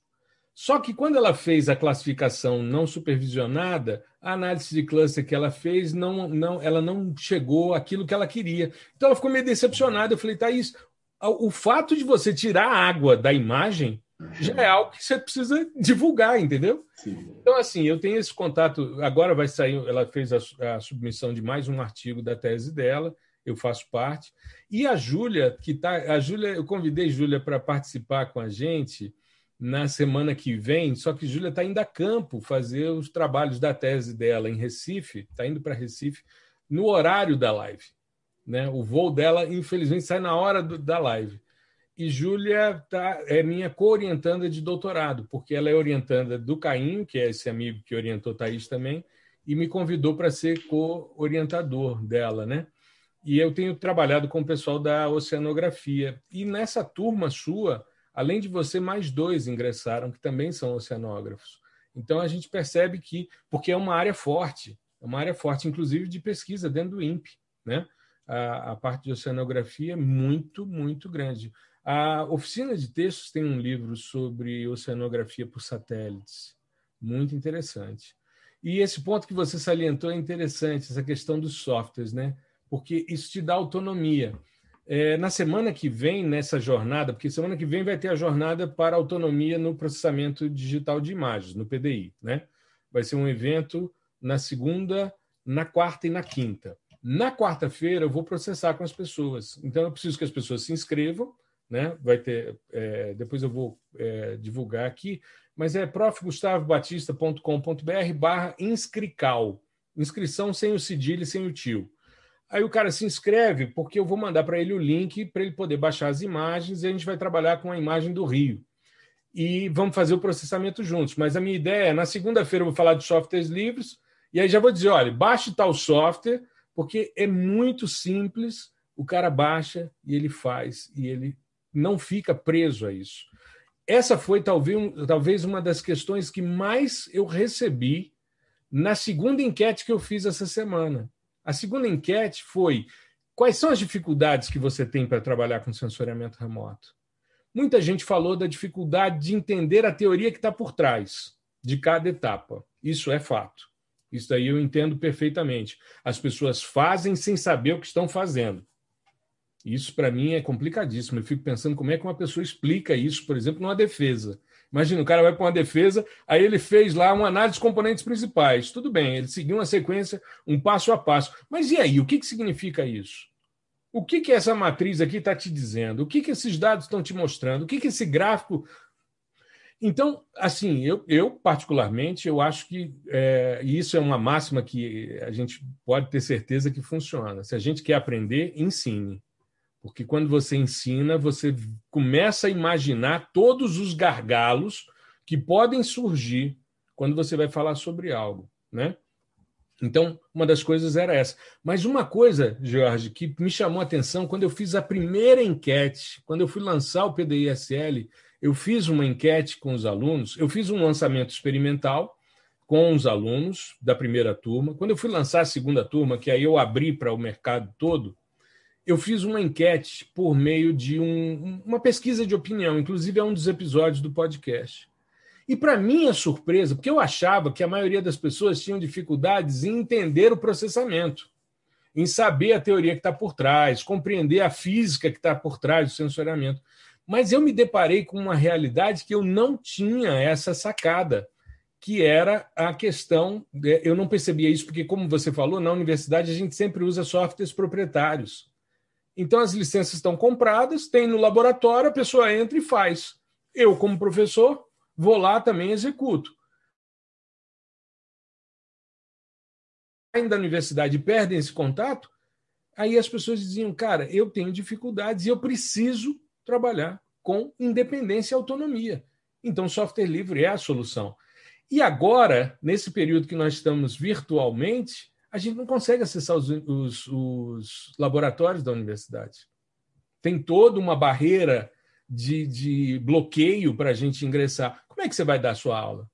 Só que quando ela fez a classificação não supervisionada, a análise de cluster que ela fez, não, não, ela não chegou àquilo que ela queria. Então ela ficou meio decepcionada. Eu falei, Thaís, o fato de você tirar a água da imagem já é algo que você precisa divulgar, entendeu? Sim. Então, assim, eu tenho esse contato. Agora vai sair, ela fez a, a submissão de mais um artigo da tese dela, eu faço parte. E a Júlia, que está. A Júlia, eu convidei Júlia para participar com a gente na semana que vem, só que Júlia está indo a campo fazer os trabalhos da tese dela em Recife, está indo para Recife, no horário da live. Né? O voo dela, infelizmente, sai na hora do, da live. E Júlia tá, é minha co-orientanda de doutorado, porque ela é orientanda do Caim, que é esse amigo que orientou Thaís também, e me convidou para ser co-orientador dela, né? E eu tenho trabalhado com o pessoal da oceanografia. E nessa turma sua, além de você, mais dois ingressaram, que também são oceanógrafos. Então a gente percebe que, porque é uma área forte, é uma área forte, inclusive de pesquisa dentro do INPE, né? A, a parte de oceanografia é muito, muito grande. A oficina de textos tem um livro sobre oceanografia por satélites, muito interessante. E esse ponto que você salientou é interessante, essa questão dos softwares, né? Porque isso te dá autonomia. É, na semana que vem, nessa jornada, porque semana que vem vai ter a jornada para autonomia no processamento digital de imagens, no PDI. Né? Vai ser um evento na segunda, na quarta e na quinta. Na quarta-feira eu vou processar com as pessoas. Então eu preciso que as pessoas se inscrevam, né? Vai ter, é, depois eu vou é, divulgar aqui, mas é profgustavobatista.com.br barra inscrical. Inscrição sem o cedilho e sem o tio. Aí o cara se inscreve porque eu vou mandar para ele o link para ele poder baixar as imagens e a gente vai trabalhar com a imagem do Rio. E vamos fazer o processamento juntos. Mas a minha ideia é, na segunda-feira eu vou falar de softwares livres, e aí já vou dizer, olha, baixe tal software, porque é muito simples, o cara baixa e ele faz, e ele não fica preso a isso. Essa foi talvez, talvez uma das questões que mais eu recebi na segunda enquete que eu fiz essa semana. A segunda enquete foi: quais são as dificuldades que você tem para trabalhar com sensoriamento remoto? Muita gente falou da dificuldade de entender a teoria que está por trás de cada etapa. Isso é fato. Isso daí eu entendo perfeitamente. As pessoas fazem sem saber o que estão fazendo. Isso, para mim, é complicadíssimo. Eu fico pensando como é que uma pessoa explica isso, por exemplo, numa defesa. Imagina, o cara vai para uma defesa, aí ele fez lá uma análise dos componentes principais. Tudo bem, ele seguiu uma sequência, um passo a passo. Mas e aí, o que, que significa isso? O que, que essa matriz aqui está te dizendo? O que, que esses dados estão te mostrando? O que, que esse gráfico. Então, assim, eu, eu particularmente, eu acho que é, isso é uma máxima que a gente pode ter certeza que funciona. Se a gente quer aprender, ensine. Porque quando você ensina, você começa a imaginar todos os gargalos que podem surgir quando você vai falar sobre algo, né? Então, uma das coisas era essa. Mas uma coisa, Jorge, que me chamou a atenção quando eu fiz a primeira enquete, quando eu fui lançar o PDISL, eu fiz uma enquete com os alunos, eu fiz um lançamento experimental com os alunos da primeira turma. Quando eu fui lançar a segunda turma, que aí eu abri para o mercado todo, eu fiz uma enquete por meio de um, uma pesquisa de opinião, inclusive é um dos episódios do podcast. E para minha surpresa, porque eu achava que a maioria das pessoas tinham dificuldades em entender o processamento, em saber a teoria que está por trás, compreender a física que está por trás do sensoriamento. Mas eu me deparei com uma realidade que eu não tinha essa sacada, que era a questão. Eu não percebia isso, porque, como você falou, na universidade a gente sempre usa softwares proprietários. Então, as licenças estão compradas, tem no laboratório, a pessoa entra e faz. Eu, como professor, vou lá também executo. Ainda da universidade perdem esse contato, aí as pessoas diziam, cara, eu tenho dificuldades e eu preciso trabalhar com independência e autonomia. Então, software livre é a solução. E agora, nesse período que nós estamos virtualmente, a gente não consegue acessar os, os, os laboratórios da universidade. Tem toda uma barreira de, de bloqueio para a gente ingressar. Como é que você vai dar a sua aula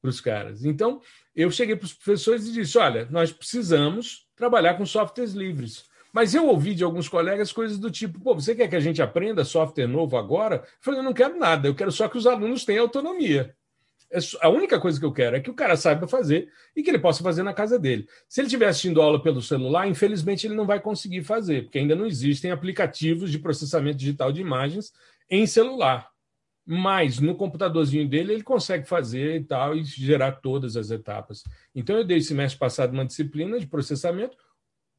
para os caras? Então, eu cheguei para os professores e disse: olha, nós precisamos trabalhar com softwares livres. Mas eu ouvi de alguns colegas coisas do tipo: pô, você quer que a gente aprenda software novo agora? Eu falei: eu não quero nada, eu quero só que os alunos tenham autonomia. É a única coisa que eu quero é que o cara saiba fazer e que ele possa fazer na casa dele. Se ele estiver assistindo aula pelo celular, infelizmente ele não vai conseguir fazer, porque ainda não existem aplicativos de processamento digital de imagens em celular. Mas no computadorzinho dele ele consegue fazer e tal e gerar todas as etapas. Então eu dei semestre passado uma disciplina de processamento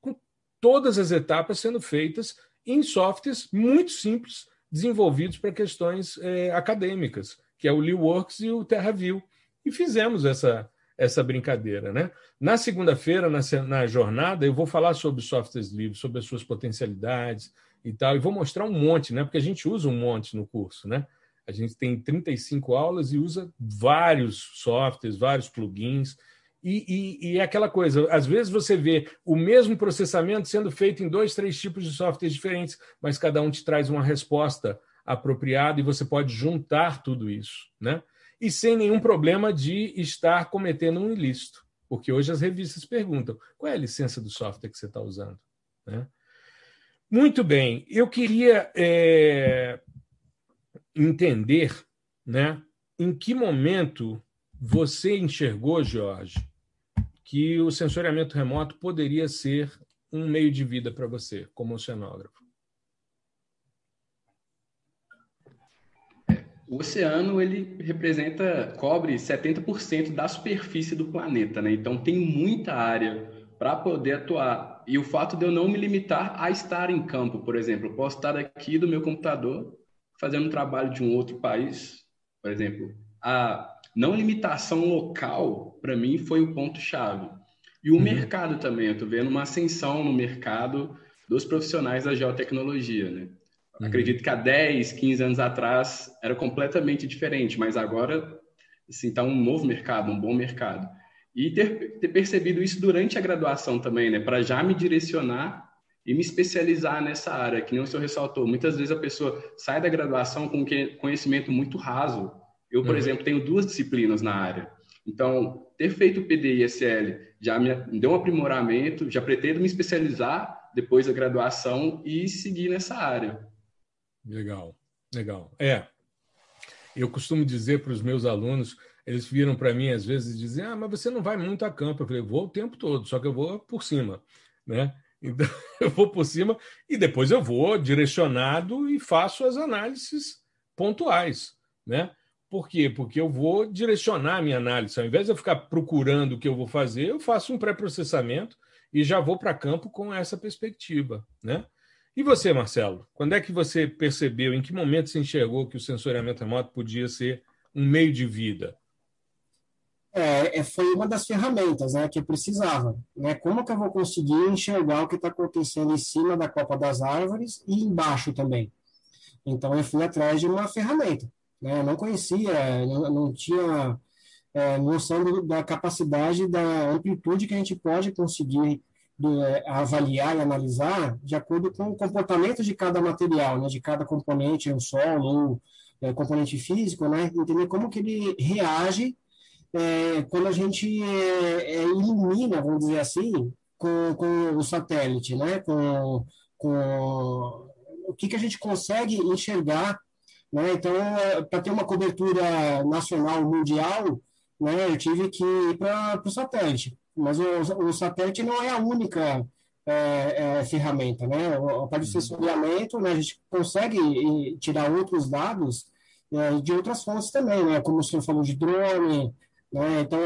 com todas as etapas sendo feitas em softwares muito simples desenvolvidos para questões é, acadêmicas que é o LeeWorks e o TerraView. E fizemos essa, essa brincadeira. Né? Na segunda-feira, na, na jornada, eu vou falar sobre softwares livres, sobre as suas potencialidades e tal, e vou mostrar um monte, né? porque a gente usa um monte no curso. Né? A gente tem 35 aulas e usa vários softwares, vários plugins. E, e, e, é aquela coisa, às vezes você vê o mesmo processamento sendo feito em dois, três tipos de softwares diferentes, mas cada um te traz uma resposta apropriado e você pode juntar tudo isso, né? E sem nenhum problema de estar cometendo um ilícito, porque hoje as revistas perguntam qual é a licença do software que você está usando, né? Muito bem, eu queria é, entender, né? Em que momento você enxergou, Jorge, que o sensoriamento remoto poderia ser um meio de vida para você, como oceanógrafo? O oceano ele representa, cobre 70% da superfície do planeta, né? Então tem muita área para poder atuar. E o fato de eu não me limitar a estar em campo, por exemplo, eu posso estar aqui do meu computador fazendo um trabalho de um outro país, por exemplo. A não limitação local, para mim, foi o ponto-chave. E o uhum. mercado também, eu estou vendo uma ascensão no mercado dos profissionais da geotecnologia, né? Uhum. Acredito que há 10, 15 anos atrás era completamente diferente, mas agora assim, está um novo mercado, um bom mercado. E ter, ter percebido isso durante a graduação também, né? Para já me direcionar e me especializar nessa área, que nem o senhor ressaltou. Muitas vezes a pessoa sai da graduação com conhecimento muito raso. Eu, por uhum. exemplo, tenho duas disciplinas na área. Então, ter feito o PDI e SL já me deu um aprimoramento, já pretendo me especializar depois da graduação e seguir nessa área. Legal, legal. É, eu costumo dizer para os meus alunos, eles viram para mim às vezes e dizem, ah, mas você não vai muito a campo. Eu falei, vou o tempo todo, só que eu vou por cima, né? Então, eu vou por cima e depois eu vou direcionado e faço as análises pontuais, né? Por quê? Porque eu vou direcionar a minha análise. Ao invés de eu ficar procurando o que eu vou fazer, eu faço um pré-processamento e já vou para campo com essa perspectiva, né? E você, Marcelo? Quando é que você percebeu, em que momento você enxergou que o sensoriamento remoto podia ser um meio de vida? É, é, foi uma das ferramentas né, que eu precisava. Né? Como que eu vou conseguir enxergar o que está acontecendo em cima da copa das árvores e embaixo também? Então, eu fui atrás de uma ferramenta. Né? Eu não conhecia, não, não tinha é, noção da capacidade, da amplitude que a gente pode conseguir do, é, avaliar e analisar de acordo com o comportamento de cada material, né, de cada componente, um solo ou é, componente físico, né, entender como que ele reage é, quando a gente é, é ilumina, vamos dizer assim, com, com o satélite, né, com, com o que, que a gente consegue enxergar. Né, então, para ter uma cobertura nacional, mundial, né, eu tive que ir para o satélite mas o, o satélite não é a única é, é, ferramenta, né? A parte de uhum. sensoriamento, né, a gente consegue tirar outros dados é, de outras fontes também, né? Como o senhor falou de drone, né? Então,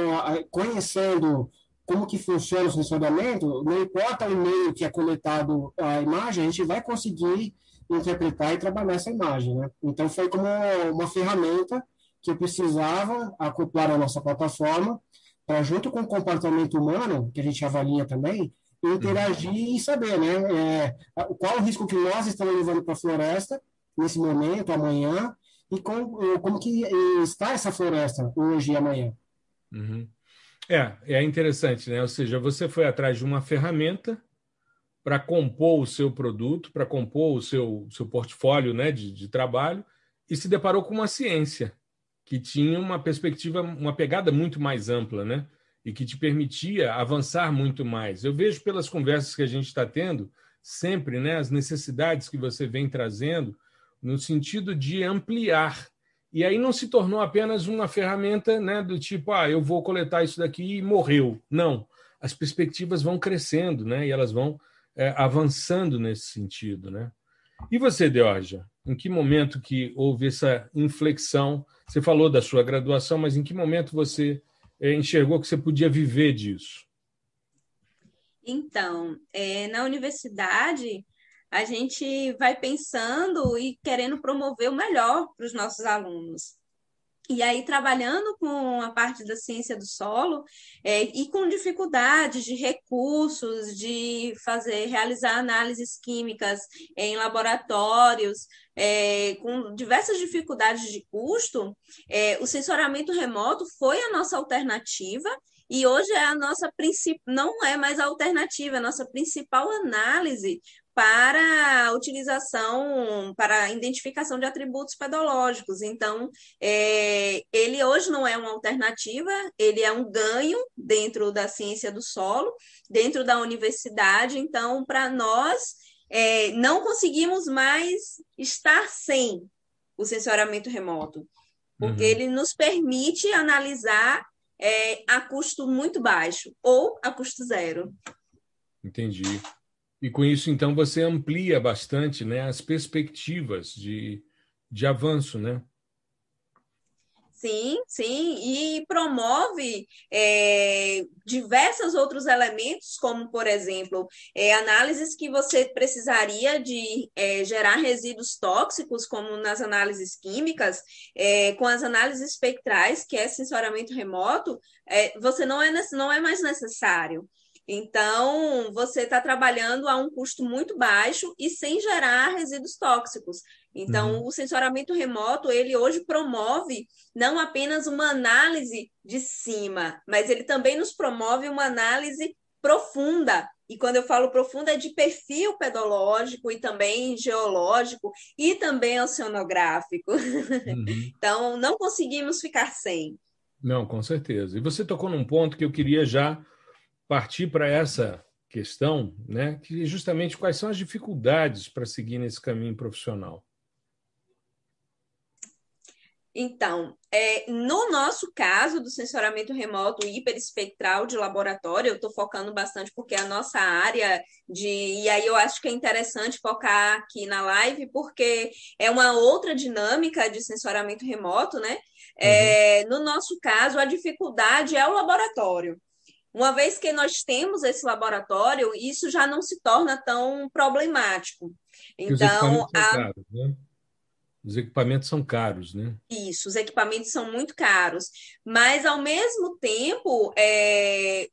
conhecendo como que funciona o sensoriamento, não importa o meio que é coletado a imagem, a gente vai conseguir interpretar e trabalhar essa imagem, né? Então, foi como uma ferramenta que eu precisava acoplar à nossa plataforma para junto com o comportamento humano, que a gente avalia também, interagir uhum. e saber, né, é, qual o risco que nós estamos levando para a floresta nesse momento, amanhã, e com, como que está essa floresta hoje e amanhã. Uhum. É, é interessante, né? Ou seja, você foi atrás de uma ferramenta para compor o seu produto, para compor o seu, seu portfólio né, de, de trabalho, e se deparou com uma ciência que tinha uma perspectiva, uma pegada muito mais ampla, né? E que te permitia avançar muito mais. Eu vejo pelas conversas que a gente está tendo, sempre, né, as necessidades que você vem trazendo, no sentido de ampliar. E aí não se tornou apenas uma ferramenta né, do tipo, ah, eu vou coletar isso daqui e morreu. Não. As perspectivas vão crescendo, né? E elas vão é, avançando nesse sentido, né? E você, Deorja, em que momento que houve essa inflexão você falou da sua graduação, mas em que momento você é, enxergou que você podia viver disso? Então, é, na universidade, a gente vai pensando e querendo promover o melhor para os nossos alunos. E aí, trabalhando com a parte da ciência do solo é, e com dificuldades de recursos, de fazer, realizar análises químicas em laboratórios, é, com diversas dificuldades de custo, é, o sensoramento remoto foi a nossa alternativa e hoje é a nossa principal, não é mais a alternativa, é a nossa principal análise para utilização, para identificação de atributos pedológicos. Então, é, ele hoje não é uma alternativa, ele é um ganho dentro da ciência do solo, dentro da universidade. Então, para nós, é, não conseguimos mais estar sem o sensoriamento remoto, porque uhum. ele nos permite analisar é, a custo muito baixo ou a custo zero. Entendi. E com isso, então, você amplia bastante né, as perspectivas de, de avanço, né? Sim, sim, e promove é, diversos outros elementos, como, por exemplo, é, análises que você precisaria de é, gerar resíduos tóxicos, como nas análises químicas, é, com as análises espectrais, que é sensoriamento remoto, é, você não é, não é mais necessário. Então, você está trabalhando a um custo muito baixo e sem gerar resíduos tóxicos. Então, uhum. o sensoramento remoto, ele hoje promove não apenas uma análise de cima, mas ele também nos promove uma análise profunda. E quando eu falo profunda, é de perfil pedológico e também geológico e também oceanográfico. Uhum. então, não conseguimos ficar sem. Não, com certeza. E você tocou num ponto que eu queria já partir para essa questão, né, que é justamente quais são as dificuldades para seguir nesse caminho profissional. Então, é, no nosso caso do sensoramento remoto hiperespectral de laboratório, eu estou focando bastante porque é a nossa área de. E aí eu acho que é interessante focar aqui na live, porque é uma outra dinâmica de sensoramento remoto, né? É, uhum. No nosso caso, a dificuldade é o laboratório. Uma vez que nós temos esse laboratório, isso já não se torna tão problemático. Então, a... caros, né? Os equipamentos são caros, né? Isso, os equipamentos são muito caros, mas ao mesmo tempo, é,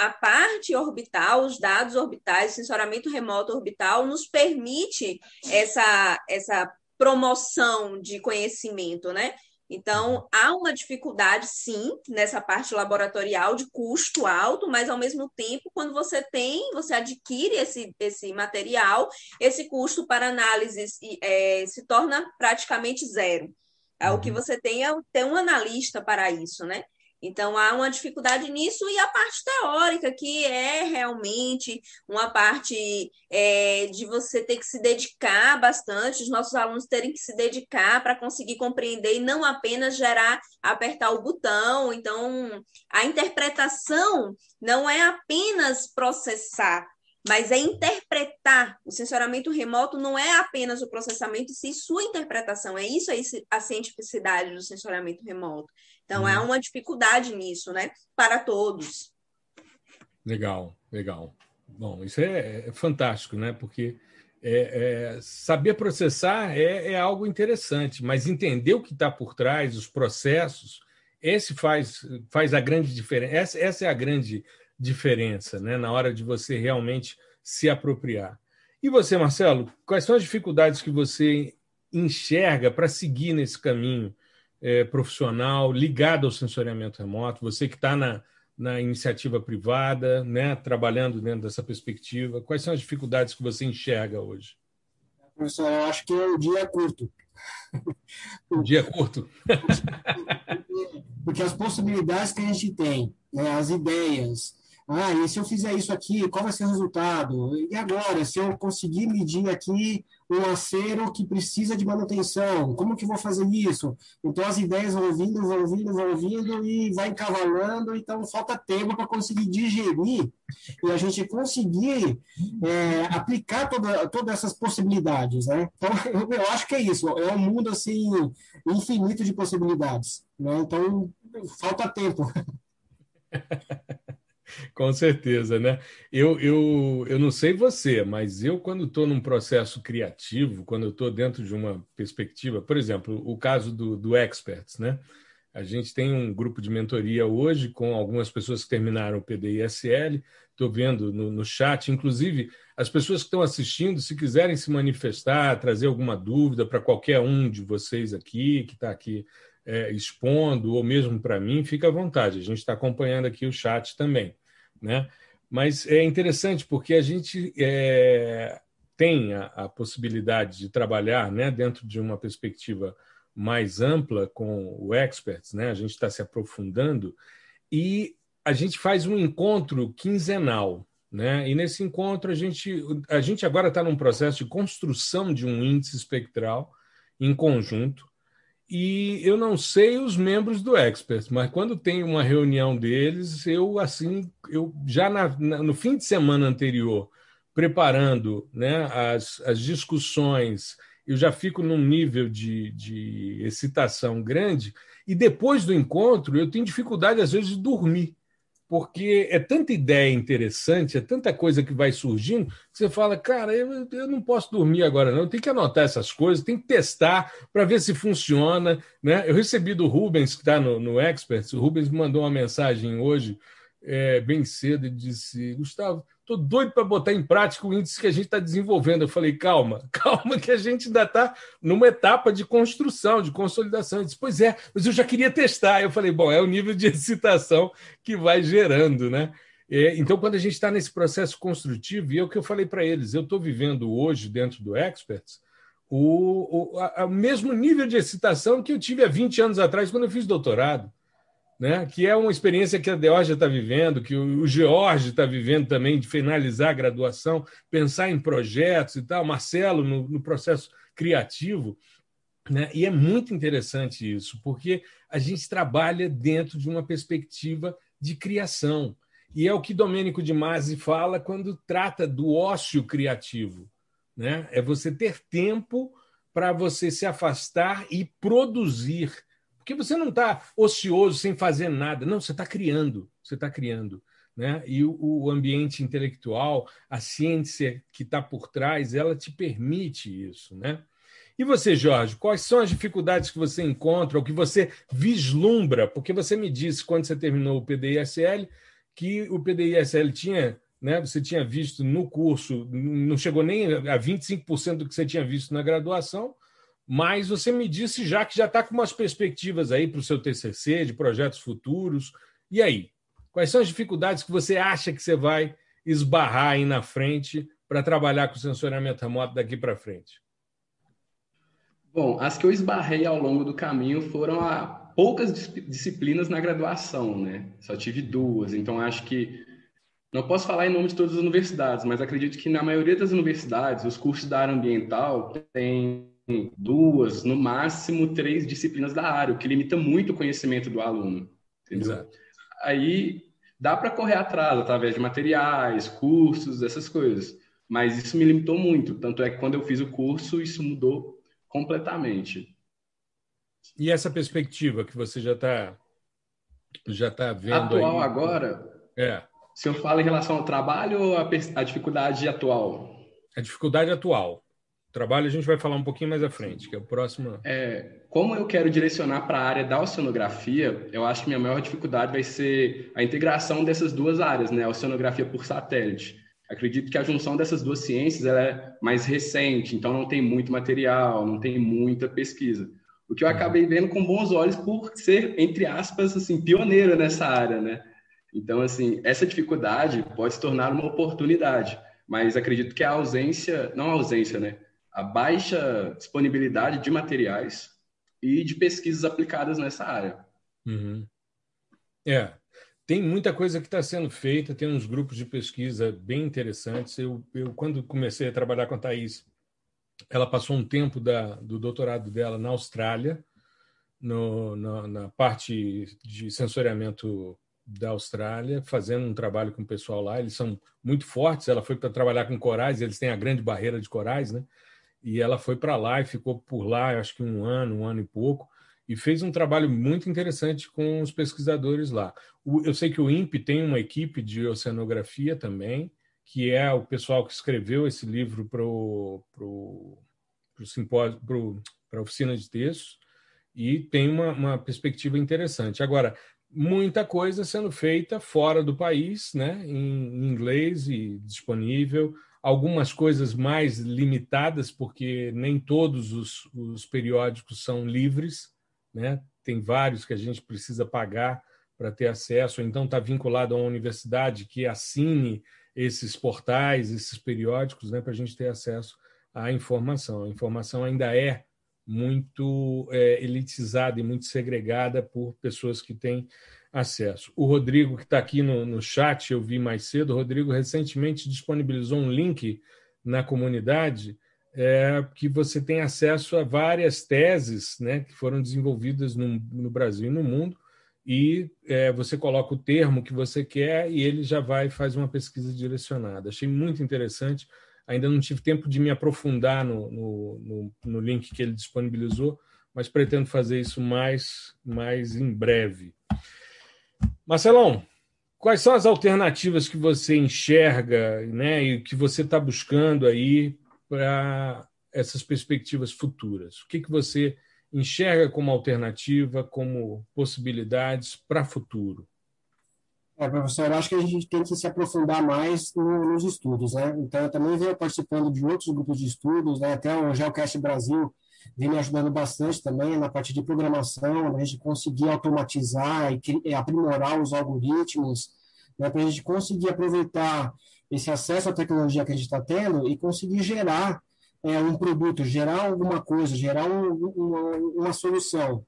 a parte orbital, os dados orbitais, o sensoramento remoto orbital, nos permite essa, essa promoção de conhecimento, né? Então, há uma dificuldade, sim, nessa parte laboratorial de custo alto, mas ao mesmo tempo, quando você tem, você adquire esse, esse material, esse custo para análises é, se torna praticamente zero. Uhum. O que uhum. você tem é ter um analista para isso, né? Então, há uma dificuldade nisso, e a parte teórica, que é realmente uma parte é, de você ter que se dedicar bastante, os nossos alunos terem que se dedicar para conseguir compreender e não apenas gerar, apertar o botão. Então, a interpretação não é apenas processar, mas é interpretar. O sensoramento remoto não é apenas o processamento, sim sua interpretação. É isso aí a cientificidade do sensoramento remoto. Então, hum. há uma dificuldade nisso, né? Para todos. Legal, legal. Bom, isso é, é fantástico, né? Porque é, é, saber processar é, é, algo interessante, mas entender o que está por trás, os processos, esse faz, faz a grande diferença. Essa, essa é a grande diferença, né? Na hora de você realmente se apropriar. E você, Marcelo, quais são as dificuldades que você enxerga para seguir nesse caminho é, profissional ligado ao sensoriamento remoto, você que está na, na iniciativa privada, né, trabalhando dentro dessa perspectiva, quais são as dificuldades que você enxerga hoje? Professor, eu acho que o dia é curto. O dia é curto? Porque as possibilidades que a gente tem, né, as ideias, ah, e se eu fizer isso aqui, qual vai ser o resultado? E agora, se eu conseguir medir aqui um acero que precisa de manutenção, como que vou fazer isso? Então as ideias vão vindo, vão vindo, vão vindo e vai encavalando, então falta tempo para conseguir digerir e a gente conseguir é, aplicar toda, todas essas possibilidades, né? Então eu, eu acho que é isso, é um mundo assim infinito de possibilidades, né? Então falta tempo. Com certeza, né? Eu, eu, eu não sei você, mas eu, quando estou num processo criativo, quando eu estou dentro de uma perspectiva, por exemplo, o caso do, do Experts, né? A gente tem um grupo de mentoria hoje com algumas pessoas que terminaram o PDISL. Estou vendo no, no chat, inclusive, as pessoas que estão assistindo, se quiserem se manifestar, trazer alguma dúvida para qualquer um de vocês aqui, que está aqui é, expondo, ou mesmo para mim, fica à vontade. A gente está acompanhando aqui o chat também. Né? Mas é interessante porque a gente é, tem a, a, possibilidade de trabalhar né, dentro de uma perspectiva mais ampla com o Experts, né? a gente está se aprofundando e a gente faz um encontro quinzenal. Né? E nesse encontro a gente, a gente agora está num processo de construção de um índice espectral em conjunto e eu não sei os membros do Expert, mas quando tem uma reunião deles, eu assim, eu já na, na, no fim de semana anterior, preparando né, as, as discussões, eu já fico num nível de, de excitação grande, e depois do encontro eu tenho dificuldade, às vezes, de dormir porque é tanta ideia interessante, é tanta coisa que vai surgindo, que você fala, cara, eu, eu não posso dormir agora, não. Eu tenho que anotar essas coisas, tem que testar para ver se funciona. Né? Eu recebi do Rubens, que está no, no Experts, o Rubens me mandou uma mensagem hoje, é, bem cedo, e disse: Gustavo, Estou doido para botar em prática o índice que a gente está desenvolvendo. Eu falei, calma, calma, que a gente ainda está numa etapa de construção, de consolidação. Ele disse, pois é, mas eu já queria testar. Eu falei, bom, é o nível de excitação que vai gerando, né? É, então, quando a gente está nesse processo construtivo, e é o que eu falei para eles, eu estou vivendo hoje, dentro do Experts, o, o, a, mesmo nível de excitação que eu tive há 20 anos atrás, quando eu fiz doutorado né? que é uma experiência que a Deorgia está vivendo, que o George está vivendo também, de finalizar a graduação, pensar em projetos e tal, Marcelo no, no processo criativo. Né? E é muito interessante isso, porque a gente trabalha dentro de uma perspectiva de criação. E é o que Domênico de Masi fala quando trata do ócio criativo. Né? É você ter tempo para você se afastar e produzir porque você não está ocioso sem fazer nada. Não, você está criando. Você está criando. Né? E o, o, ambiente intelectual, a ciência que está por trás, ela te permite isso. Né? E você, Jorge, quais são as dificuldades que você encontra, ou que você vislumbra? Porque você me disse, quando você terminou o PDISL, que o PDISL tinha, né, você tinha visto no curso, não chegou nem a 25% do que você tinha visto na graduação, mas você me disse já que já está com umas perspectivas aí para o seu TCC, de projetos futuros. E aí? Quais são as dificuldades que você acha que você vai esbarrar aí na frente para trabalhar com sensoriamento remoto daqui para frente? Bom, as que eu esbarrei ao longo do caminho foram a poucas disciplinas na graduação, né? Só tive duas, então acho que não posso falar em nome de todas as universidades, mas acredito que na maioria das universidades, os cursos da área ambiental têm duas, no máximo três disciplinas da área, o que limita muito o conhecimento do aluno. Entendeu? Exato. Aí dá para correr atrás através de materiais, cursos, essas coisas. Mas isso me limitou muito. Tanto é que quando eu fiz o curso, isso mudou completamente. E essa perspectiva que você já está já tá vendo atual aí? agora? É. Se eu falo em relação ao trabalho ou a, a dificuldade atual? A dificuldade atual trabalho a gente vai falar um pouquinho mais à frente, que é o próximo. É, como eu quero direcionar para a área da oceanografia, eu acho que minha maior dificuldade vai ser a integração dessas duas áreas, né? A oceanografia por satélite. Acredito que a junção dessas duas ciências é mais recente, então não tem muito material, não tem muita pesquisa. O que eu acabei vendo com bons olhos por ser, entre aspas, assim, pioneira nessa área, né? Então, assim, essa dificuldade pode se tornar uma oportunidade, mas acredito que a ausência, não a ausência, né? A baixa disponibilidade de materiais e de pesquisas aplicadas nessa área. Uhum. É, tem muita coisa que está sendo feita, tem uns grupos de pesquisa bem interessantes. Eu, eu quando comecei a trabalhar com a Thais, ela passou um tempo da, do doutorado dela na Austrália, no, na, na parte de sensoriamento da Austrália, fazendo um trabalho com o pessoal lá. Eles são muito fortes. Ela foi para trabalhar com corais, eles têm a grande barreira de corais, né? E ela foi para lá e ficou por lá, acho que um ano, um ano e pouco, e fez um trabalho muito interessante com os pesquisadores lá. eu sei que o INPE tem uma equipe de oceanografia também, que é o pessoal que escreveu esse livro para pro simpósio, para a oficina de textos, e tem uma, uma perspectiva interessante. Agora, muita coisa sendo feita fora do país, né, em inglês e disponível algumas coisas mais limitadas, porque nem todos os, os periódicos são livres, né? tem vários que a gente precisa pagar para ter acesso, então está vinculado a uma universidade que assine esses portais, esses periódicos, né, para a gente ter acesso à informação. A informação ainda é muito é, elitizada e muito segregada por pessoas que têm acesso. O Rodrigo, que está aqui no, no chat, eu vi mais cedo, o Rodrigo recentemente disponibilizou um link na comunidade é, que você tem acesso a várias teses né, que foram desenvolvidas no, no Brasil e no mundo, e é, você coloca o termo que você quer e ele já vai e faz uma pesquisa direcionada. Achei muito interessante. Ainda não tive tempo de me aprofundar no, no, no, no link que ele disponibilizou, mas pretendo fazer isso mais, mais em breve. Marcelão, quais são as alternativas que você enxerga né, e que você está buscando aí para essas perspectivas futuras? O que, que você enxerga como alternativa, como possibilidades para futuro? É, professor, eu acho que a gente tem que se aprofundar mais no, nos estudos, né? Então, eu também venho participando de outros grupos de estudos, né? Até o Geocast Brasil vem me ajudando bastante também na parte de programação, a gente conseguir automatizar e aprimorar os algoritmos, né? Para a gente conseguir aproveitar esse acesso à tecnologia que a gente está tendo e conseguir gerar é, um produto, gerar alguma coisa, gerar um, uma, uma solução.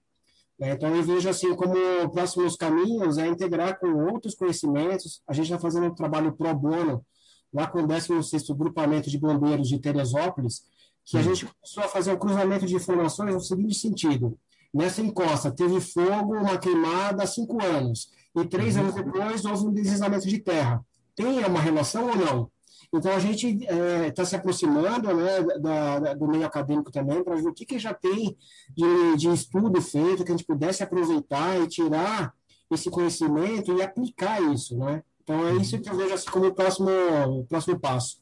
É, então, eu vejo assim como próximos caminhos é integrar com outros conhecimentos. A gente está fazendo um trabalho pro bono lá com o 16º Grupamento de Bombeiros de Teresópolis, que a uhum. gente começou a fazer um cruzamento de informações no seguinte sentido. Nessa encosta, teve fogo, uma queimada há cinco anos, e três uhum. anos depois houve um deslizamento de terra. Tem uma relação ou não? Então, a gente está é, tá se aproximando né, da, da, do meio acadêmico também para ver o que, que já tem de, de estudo feito, que a gente pudesse aproveitar e tirar esse conhecimento e aplicar isso. Né? Então, é isso que eu vejo assim, como o próximo, o próximo passo.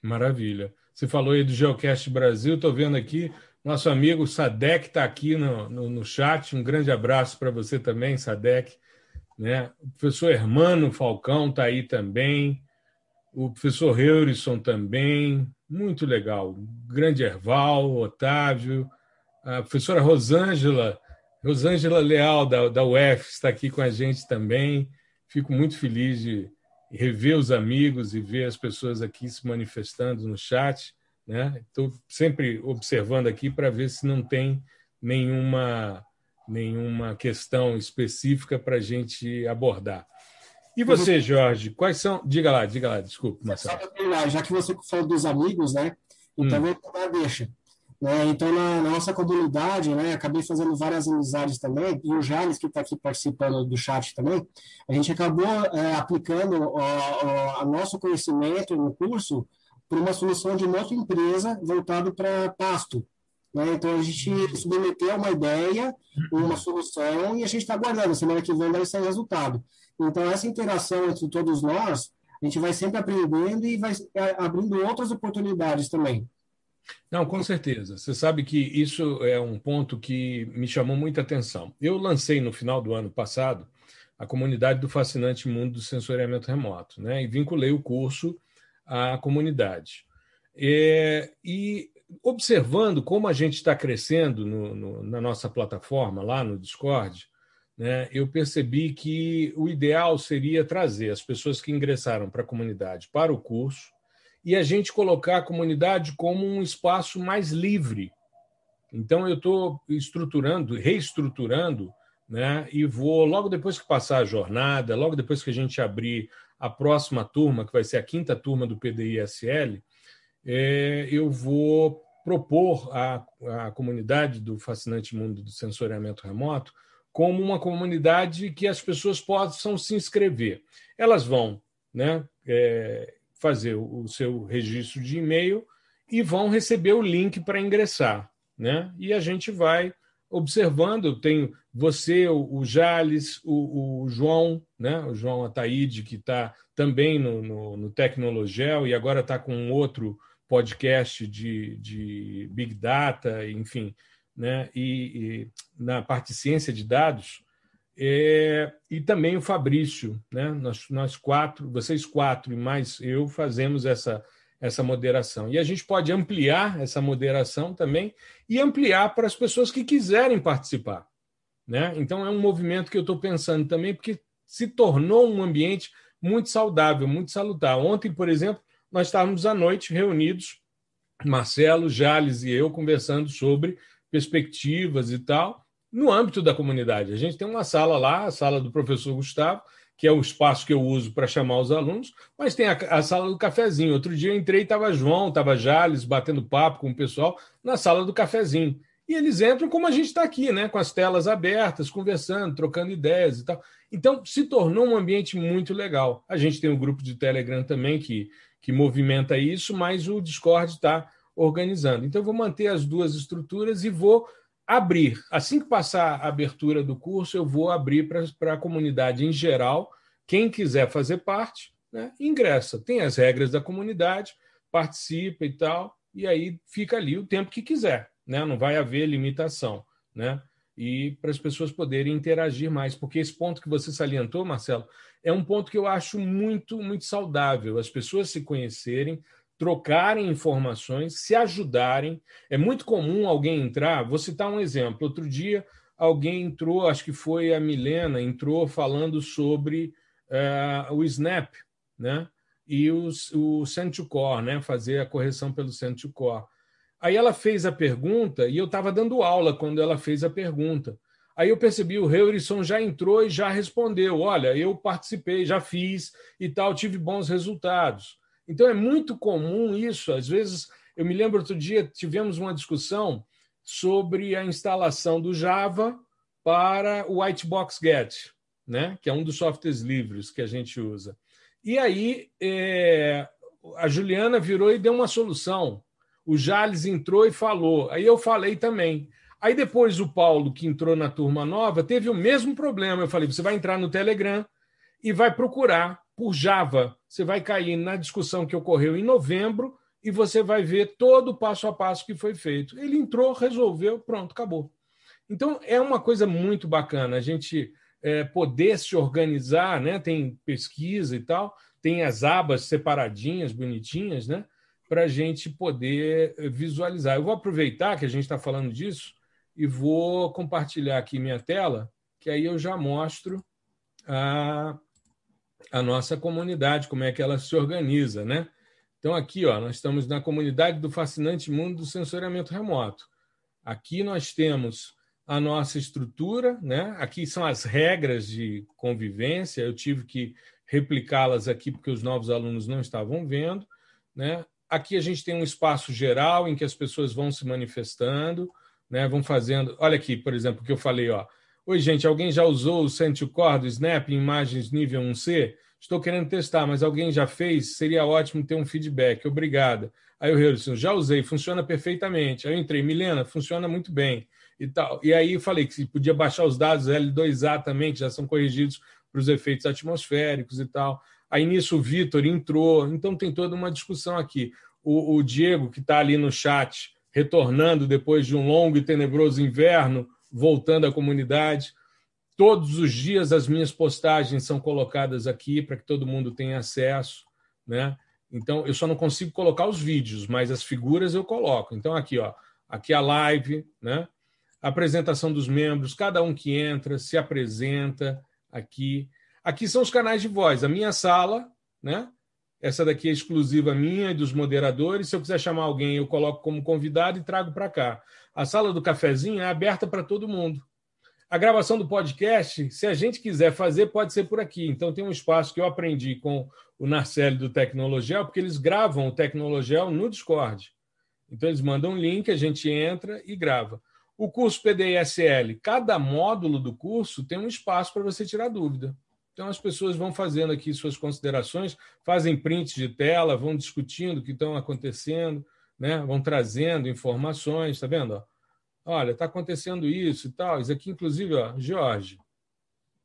Maravilha. Você falou aí do Geocast Brasil, estou vendo aqui, nosso amigo Sadek está aqui no, no, no, chat. Um grande abraço para você também, Sadek. Né? O professor Hermano Falcão está aí também o professor Heurison também, muito legal. Grande Erval, Otávio, a professora Rosângela, Rosângela Leal, da, da UF, está aqui com a gente também. Fico muito feliz de rever os amigos e ver as pessoas aqui se manifestando no chat. Né? Estou sempre observando aqui para ver se não tem nenhuma, nenhuma questão específica para a gente abordar. E você, Jorge, quais são. Diga lá, diga lá, desculpe, Marcelo. Já que você falou dos amigos, né? Então hum. eu deixa. Né? Então, na, na, nossa comunidade, né, acabei fazendo várias amizades também, e o Jales, que está aqui participando do chat também, a gente acabou é, aplicando o, nosso conhecimento no curso para uma solução de outra empresa voltado para pasto. Né? Então, a gente submeteu uma ideia, uma solução, e a gente está aguardando. Semana que vem deve sair resultado. Então, essa interação entre todos nós, a gente vai sempre aprendendo e vai é, abrindo outras oportunidades também. Não, com certeza. Você sabe que isso é um ponto que me chamou muita atenção. Eu lancei no final do ano passado a comunidade do fascinante mundo do sensoriamento remoto, né? E vinculei o curso à comunidade. É, e observando como a gente está crescendo no, no, na nossa plataforma lá no Discord, né, eu percebi que o ideal seria trazer as pessoas que ingressaram para a comunidade para o curso e a gente colocar a comunidade como um espaço mais livre. Então, eu estou estruturando, reestruturando, né, e vou, logo depois que passar a jornada, logo depois que a gente abrir a próxima turma, que vai ser a quinta turma do PDI-SL, é, eu vou propor à, à comunidade do fascinante mundo do sensoriamento remoto como uma comunidade que as pessoas possam se inscrever. Elas vão né, é, fazer o seu registro de e-mail e vão receber o link para ingressar. Né? E a gente vai observando. Tenho você, o, Jales, o, o, João, né? o João Ataíde, que está também no, no, no Tecnologel e agora está com outro podcast de, de Big Data, enfim, né, e, e na parte ciência de dados, é, e também o Fabrício, né? Nós, nós quatro, vocês quatro e mais eu fazemos essa essa moderação. E a gente pode ampliar essa moderação também e ampliar para as pessoas que quiserem participar. Né? Então, é um movimento que eu estou pensando também, porque se tornou um ambiente muito saudável, muito salutar. Ontem, por exemplo, nós estávamos à noite reunidos, Marcelo, Jales e eu, conversando sobre perspectivas e tal, no âmbito da comunidade. A gente tem uma sala lá, a sala do professor Gustavo, que é o espaço que eu uso para chamar os alunos, mas tem a, a, sala do cafezinho. Outro dia eu entrei e estava João, estava Jales, batendo papo com o pessoal na sala do cafezinho. E eles entram como a gente está aqui, né? com as telas abertas, conversando, trocando ideias e tal. Então, se tornou um ambiente muito legal. A gente tem um grupo de Telegram também que, que movimenta isso, mas o Discord está organizando. Então, eu vou manter as duas estruturas e vou abrir. Assim que passar a abertura do curso, eu vou abrir para a comunidade em geral. Quem quiser fazer parte, né, ingressa. Tem as regras da comunidade, participa e tal, e aí fica ali o tempo que quiser. Né? Não vai haver limitação. Né? E para as pessoas poderem interagir mais, porque esse ponto que você salientou, Marcelo, é um ponto que eu acho muito, muito saudável. As pessoas se conhecerem, trocarem informações, se ajudarem. É muito comum alguém entrar, vou citar um exemplo. Outro dia, alguém entrou, acho que foi a Milena, entrou falando sobre uh, o Snap, né? E os, o Send to Core, né? Fazer a correção pelo Send to Core. Aí ela fez a pergunta e eu estava dando aula quando ela fez a pergunta. Aí eu percebi, o Heurison já entrou e já respondeu: olha, eu participei, já fiz e tal, tive bons resultados. Então é muito comum isso. Às vezes, eu me lembro outro dia, tivemos uma discussão sobre a instalação do Java para o Whitebox Get, né? que é um dos softwares livres que a gente usa. E aí é, a Juliana virou e deu uma solução. O Jales entrou e falou. Aí eu falei também. Aí depois o Paulo, que entrou na turma nova, teve o mesmo problema. Eu falei: você vai entrar no Telegram e vai procurar por Java. Você vai cair na discussão que ocorreu em novembro e você vai ver todo o passo a passo que foi feito. Ele entrou, resolveu, pronto, acabou. Então é uma coisa muito bacana a gente é, poder se organizar, né? Tem pesquisa e tal, tem as abas separadinhas, bonitinhas, né? Para a gente poder visualizar. Eu vou aproveitar que a gente está falando disso e vou compartilhar aqui minha tela, que aí eu já mostro a a nossa comunidade, como é que ela se organiza, né? Então, aqui, ó, nós estamos na comunidade do fascinante mundo do sensoriamento remoto. Aqui nós temos a nossa estrutura, né? Aqui são as regras de convivência. Eu tive que replicá-las aqui porque os novos alunos não estavam vendo, né? Aqui a gente tem um espaço geral em que as pessoas vão se manifestando, né? Vão fazendo. Olha aqui, por exemplo, o que eu falei, ó. Oi, gente, alguém já usou o Sente Core do Snap imagens nível 1C? Estou querendo testar, mas alguém já fez? Seria ótimo ter um feedback. Obrigada. Aí o Harrison, já usei, funciona perfeitamente. Aí eu entrei, Milena, funciona muito bem. E, tal. e aí eu falei que podia baixar os dados L2A também, que já são corrigidos para os efeitos atmosféricos e tal. Aí nisso o Vitor entrou, então tem toda uma discussão aqui. O, o Diego, que está ali no chat, retornando depois de um longo e tenebroso inverno, voltando à comunidade. Todos os dias as minhas postagens são colocadas aqui para que todo mundo tenha acesso, né? Então eu só não consigo colocar os vídeos, mas as figuras eu coloco. Então aqui, ó, aqui a live, né? A apresentação dos membros, cada um que entra se apresenta aqui. Aqui são os canais de voz, a minha sala, né? Essa daqui é exclusiva minha e dos moderadores. Se eu quiser chamar alguém, eu coloco como convidado e trago para cá. A sala do cafezinho é aberta para todo mundo. A gravação do podcast, se a gente quiser fazer, pode ser por aqui. Então, tem um espaço que eu aprendi com o Narcélio do Tecnologel, porque eles gravam o Tecnologel no Discord. Então, eles mandam um link, a gente entra e grava. O curso PDSL, cada módulo do curso tem um espaço para você tirar dúvida. Então, as pessoas vão fazendo aqui suas considerações, fazem prints de tela, vão discutindo o que estão acontecendo, né? vão trazendo informações, está vendo? Olha, está acontecendo isso e tal. Isso aqui, inclusive, ó, Jorge.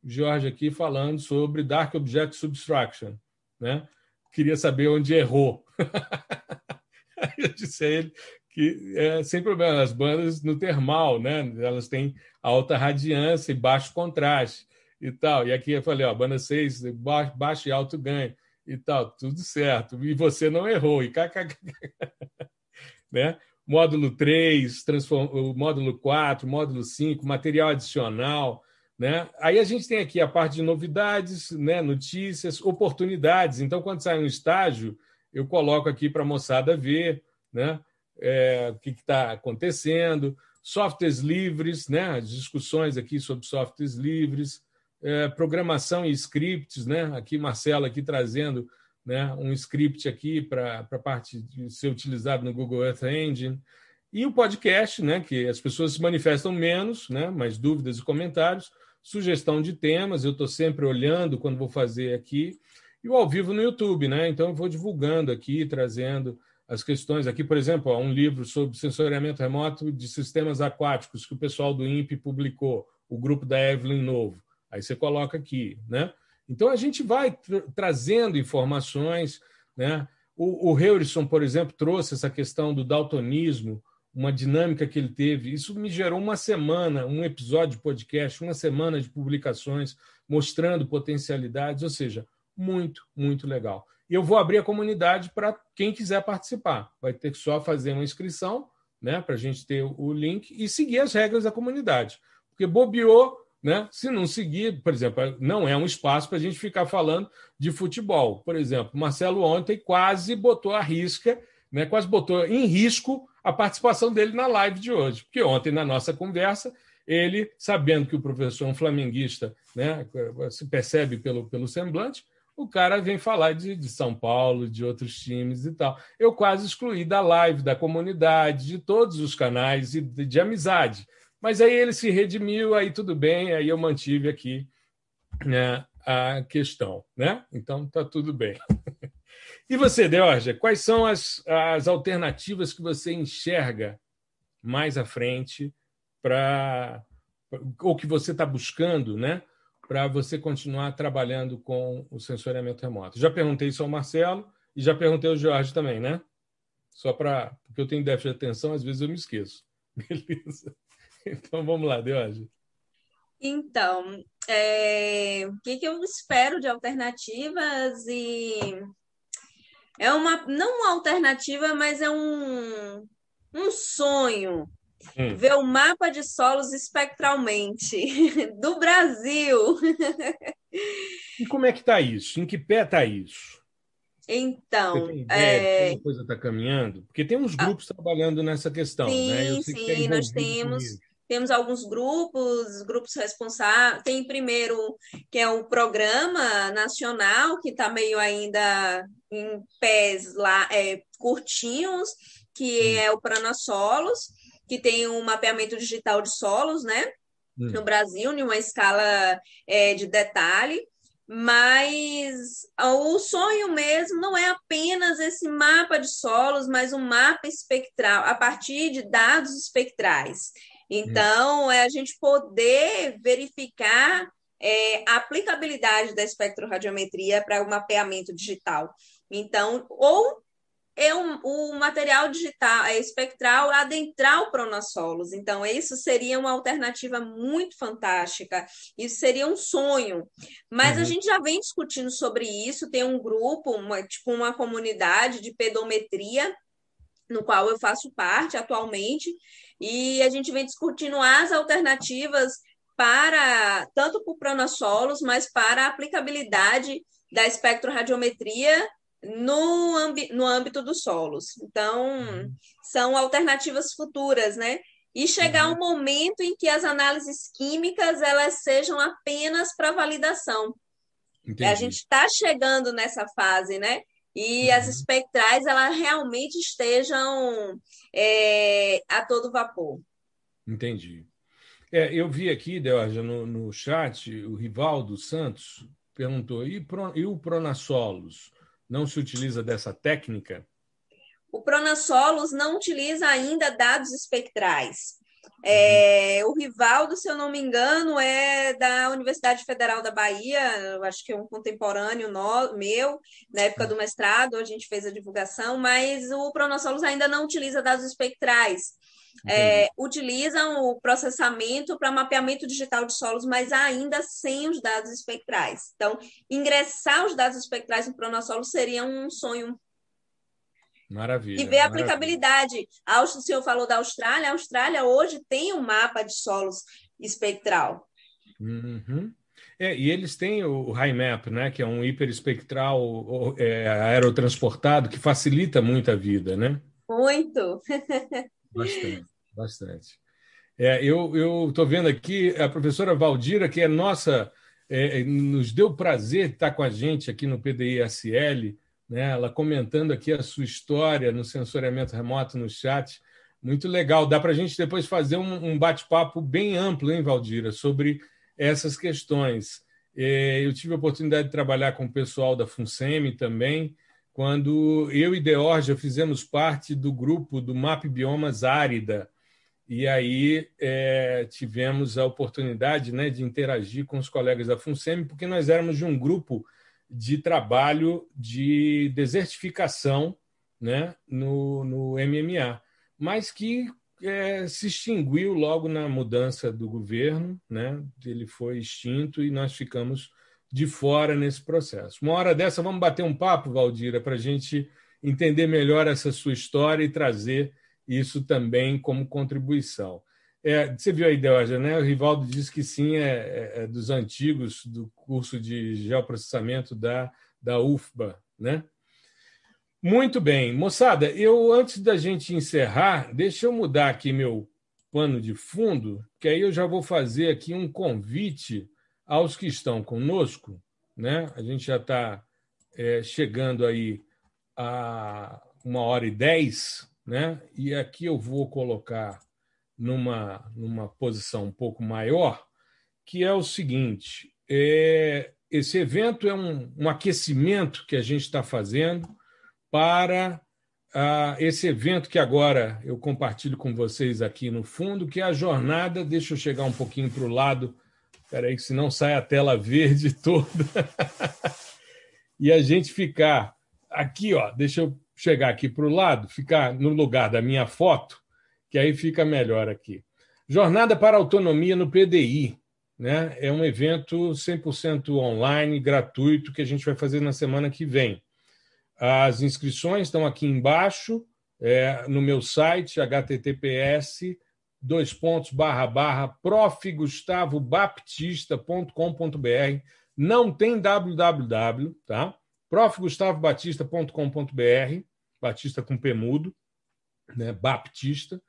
Jorge aqui falando sobre Dark Object Subtraction. Né? Queria saber onde errou. eu disse a ele que é sem problema, as bandas no termal, né? elas têm alta radiância e baixo contraste e tal. E aqui eu falei, ó, banda 6, baixo e alto ganho e tal, tudo certo. E você não errou. E kkk. Né? Módulo 3, transform... módulo 4, módulo 5, material adicional. Né? Aí a gente tem aqui a parte de novidades, né? notícias, oportunidades. Então, quando sai um estágio, eu coloco aqui para a moçada ver né? É, o que está acontecendo, softwares livres, né? as discussões aqui sobre softwares livres, é, programação e scripts, né? Aqui Marcelo aqui trazendo né, um script aqui para a parte de ser utilizado no Google Earth Engine. E o podcast, né, que as pessoas se manifestam menos, né, mais dúvidas e comentários, sugestão de temas, eu estou sempre olhando quando vou fazer aqui. e o ao vivo no YouTube, né? Então eu vou divulgando aqui, trazendo as questões aqui, por exemplo, um livro sobre sensoriamento remoto de sistemas aquáticos que o pessoal do INPE publicou, o grupo da Evelyn Novo. Aí você coloca aqui, né? Então a gente vai tra trazendo informações, né? O, o Heurison, por exemplo, trouxe essa questão do daltonismo, uma dinâmica que ele teve. Isso me gerou uma semana, um episódio de podcast, uma semana de publicações mostrando potencialidades, ou seja, muito, muito legal. E eu vou abrir a comunidade para quem quiser participar. Vai ter que só fazer uma inscrição, né, para a gente ter o link e seguir as regras da comunidade. Porque bobeou, né? Se não seguir, por exemplo, não é um espaço para a gente ficar falando de futebol. Por exemplo, Marcelo ontem quase botou a risca, né? quase botou em risco a participação dele na live de hoje. Porque ontem, na nossa conversa, ele, sabendo que o professor é um flamenguista, né? se percebe pelo, pelo semblante, o cara vem falar de, de, São Paulo, de outros times e tal. Eu quase excluí da live, da comunidade, de todos os canais e de, de amizade. Mas aí ele se redimiu, aí tudo bem, aí eu mantive aqui né, a questão. Né? Então está tudo bem. E você, Deorja, quais são as, as alternativas que você enxerga mais à frente para ou que você está buscando, né? para você continuar trabalhando com o sensoriamento remoto. Já perguntei isso ao Marcelo e já perguntei ao Jorge também, né? Só para. Porque eu tenho déficit de atenção, às vezes eu me esqueço. Beleza. Então vamos lá, Jorge. Então, é... o que, que eu espero de alternativas e. É uma. Não uma alternativa, mas é um, um sonho Hum. Ver o mapa de solos espectralmente do Brasil. E como é que está isso? Em que pé está isso? Então, é... a coisa está caminhando? Porque tem uns ah. grupos ah. trabalhando nessa questão, sim, né? sim, nós temos. Temos alguns grupos, grupos responsáveis. Tem primeiro que é o programa nacional, que está meio ainda em pés lá, é, curtinhos, que hum. é o Pranasolos que tem um mapeamento digital de solos, né? Hum. No Brasil, em uma escala é, de detalhe. Mas o sonho mesmo não é apenas esse mapa de solos, mas um mapa espectral, a partir de dados espectrais. Então, é a gente poder verificar é, a aplicabilidade da espectroradiometria para o mapeamento digital. Então, ou é um, o material digital é espectral adentrar o Pronasolos. Então, isso seria uma alternativa muito fantástica. Isso seria um sonho. Mas uhum. a gente já vem discutindo sobre isso. Tem um grupo, uma, tipo uma comunidade de pedometria, no qual eu faço parte atualmente, e a gente vem discutindo as alternativas para tanto para o Pronasolos, mas para a aplicabilidade da espectroradiometria no, no âmbito dos solos. Então, uhum. são alternativas futuras, né? E chegar uhum. um momento em que as análises químicas elas sejam apenas para validação. Entendi. A gente está chegando nessa fase, né? E uhum. as espectrais elas realmente estejam é, a todo vapor. Entendi. É, eu vi aqui, Deorja, no, no chat, o Rivaldo Santos perguntou: e, pro, e o Pronasolos? não se utiliza dessa técnica? O Pronasolos não utiliza ainda dados espectrais. É, o Rivaldo, se eu não me engano, é da Universidade Federal da Bahia, acho que é um contemporâneo no, meu, na época do mestrado, a gente fez a divulgação, mas o Pronasolos ainda não utiliza dados espectrais é, utilizam o processamento para mapeamento digital de solos, mas ainda sem os dados espectrais. Então, ingressar os dados espectrais no Pronossolo seria um sonho. Maravilha. E ver a aplicabilidade. o senhor falou da Austrália, a Austrália hoje tem um mapa de solos espectral. Uhum. É, e eles têm o HiMap, né, que é um hiperespectral é, aerotransportado que facilita muito a vida, né? Muito. Bastante, bastante. É, eu estou vendo aqui a professora Valdira, que é nossa, é, nos deu prazer estar com a gente aqui no PDI-SL, né? ela comentando aqui a sua história no sensoriamento remoto no chat. Muito legal. Dá para a gente depois fazer um, um bate-papo bem amplo, hein, Valdira, sobre essas questões. É, eu tive a oportunidade de trabalhar com o pessoal da FUNSEMI também, quando eu e Deorja fizemos parte do grupo do MAP Biomas Árida, e aí é, tivemos a oportunidade né, de interagir com os colegas da FUNSEMI, porque nós éramos de um grupo de trabalho de desertificação né, no, no MMA, mas que é, se extinguiu logo na mudança do governo, né, ele foi extinto e nós ficamos de fora nesse processo. Uma hora dessa, vamos bater um papo, Valdira, para a gente entender melhor essa sua história e trazer isso também como contribuição. É, você viu a ideia, né? O Rivaldo disse que sim, é, é, é, dos antigos do curso de geoprocessamento da, da UFBA, né? Muito bem. Moçada, eu antes da gente encerrar, deixa eu mudar aqui meu pano de fundo, que aí eu já vou fazer aqui um convite aos que estão conosco, né? A gente já está é, chegando aí a uma hora e dez, né? E aqui eu vou colocar numa, numa posição um pouco maior, que é o seguinte: é, esse evento é um, um aquecimento que a gente está fazendo para esse evento que agora eu compartilho com vocês aqui no fundo, que é a jornada. Deixa eu chegar um pouquinho para o lado, espera aí, que senão sai a tela verde toda. e a gente ficar aqui, ó, deixa eu chegar aqui para o lado, ficar no lugar da minha foto que aí fica melhor aqui. Jornada para Autonomia no PDI. Né? É um evento 100% online, gratuito, que a gente vai fazer na semana que vem. As inscrições estão aqui embaixo, é, no meu site, https dois pontos barra barra profgustavobaptista.com.br não tem www, tá? profgustavobatista.com.br Batista com P mudo, né? Baptista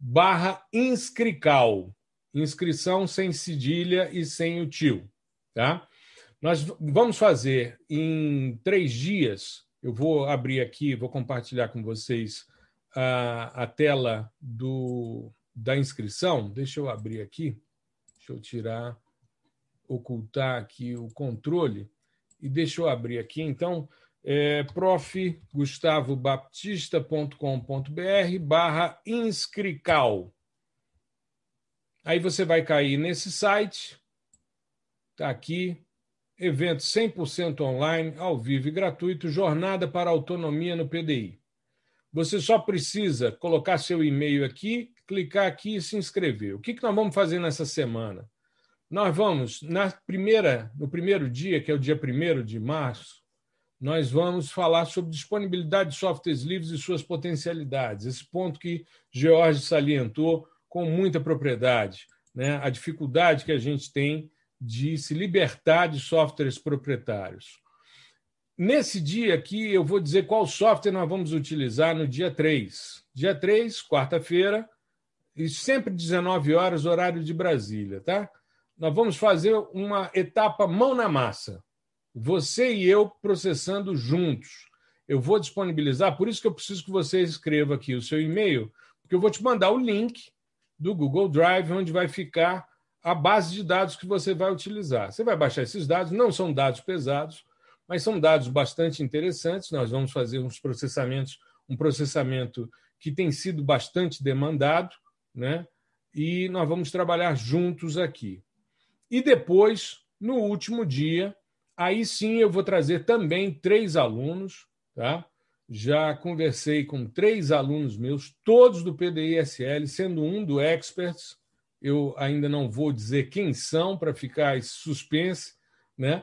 barra inscrical. Inscrição sem cedilha e sem o tio. Tá? Nós vamos fazer em três dias. Eu vou abrir aqui, vou compartilhar com vocês a, a tela do, da inscrição. Deixa eu abrir aqui. Deixa eu tirar, ocultar aqui o controle. E deixa eu abrir aqui. Então, é profgustavobaptista.com.br barra inscrical. Aí você vai cair nesse site, está aqui, evento 100% online, ao vivo e gratuito, Jornada para Autonomia no PDI. Você só precisa colocar seu e-mail aqui, clicar aqui e se inscrever. O que, que nós vamos fazer nessa semana? Nós vamos, na primeira, no primeiro dia, que é o dia 1 de março, nós vamos falar sobre disponibilidade de softwares livres e suas potencialidades. Esse ponto que George salientou com muita propriedade, né? a dificuldade que a gente tem de se libertar de softwares proprietários. Nesse dia aqui, eu vou dizer qual software nós vamos utilizar no dia 3. Dia 3, quarta-feira, e sempre 19 horas, horário de Brasília, tá? Nós vamos fazer uma etapa mão na massa você e eu processando juntos. Eu vou disponibilizar, por isso que eu preciso que você escreva aqui o seu e-mail, porque eu vou te mandar o link do Google Drive, onde vai ficar a base de dados que você vai utilizar. Você vai baixar esses dados, não são dados pesados, mas são dados bastante interessantes. Nós vamos fazer uns processamentos, um processamento que tem sido bastante demandado, né? E nós vamos trabalhar juntos aqui. E depois, no último dia, Aí sim eu vou trazer também três alunos, tá? Já conversei com três alunos meus, todos do PDI-SL, sendo um do Experts. Eu ainda não vou dizer quem são para ficar suspense, né?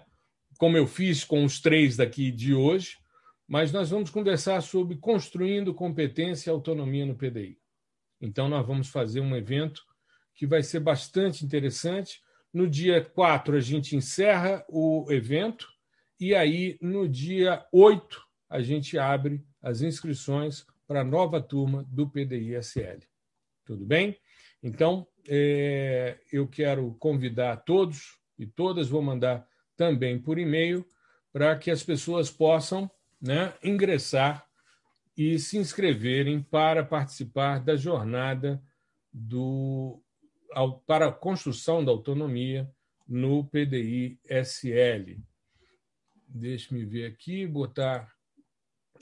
Como eu fiz com os três daqui de hoje, mas nós vamos conversar sobre construindo competência e autonomia no PDI. Então, nós vamos fazer um evento que vai ser bastante interessante. No dia 4, a gente encerra o evento, e aí, no dia 8, a gente abre as inscrições para a nova turma do PDI-SL. Tudo bem? Então, é, eu quero convidar todos e todas, vou mandar também por e-mail, para que as pessoas possam né, ingressar e se inscreverem para participar da jornada do para a construção da autonomia no PDI SL. Deixe-me ver aqui, botar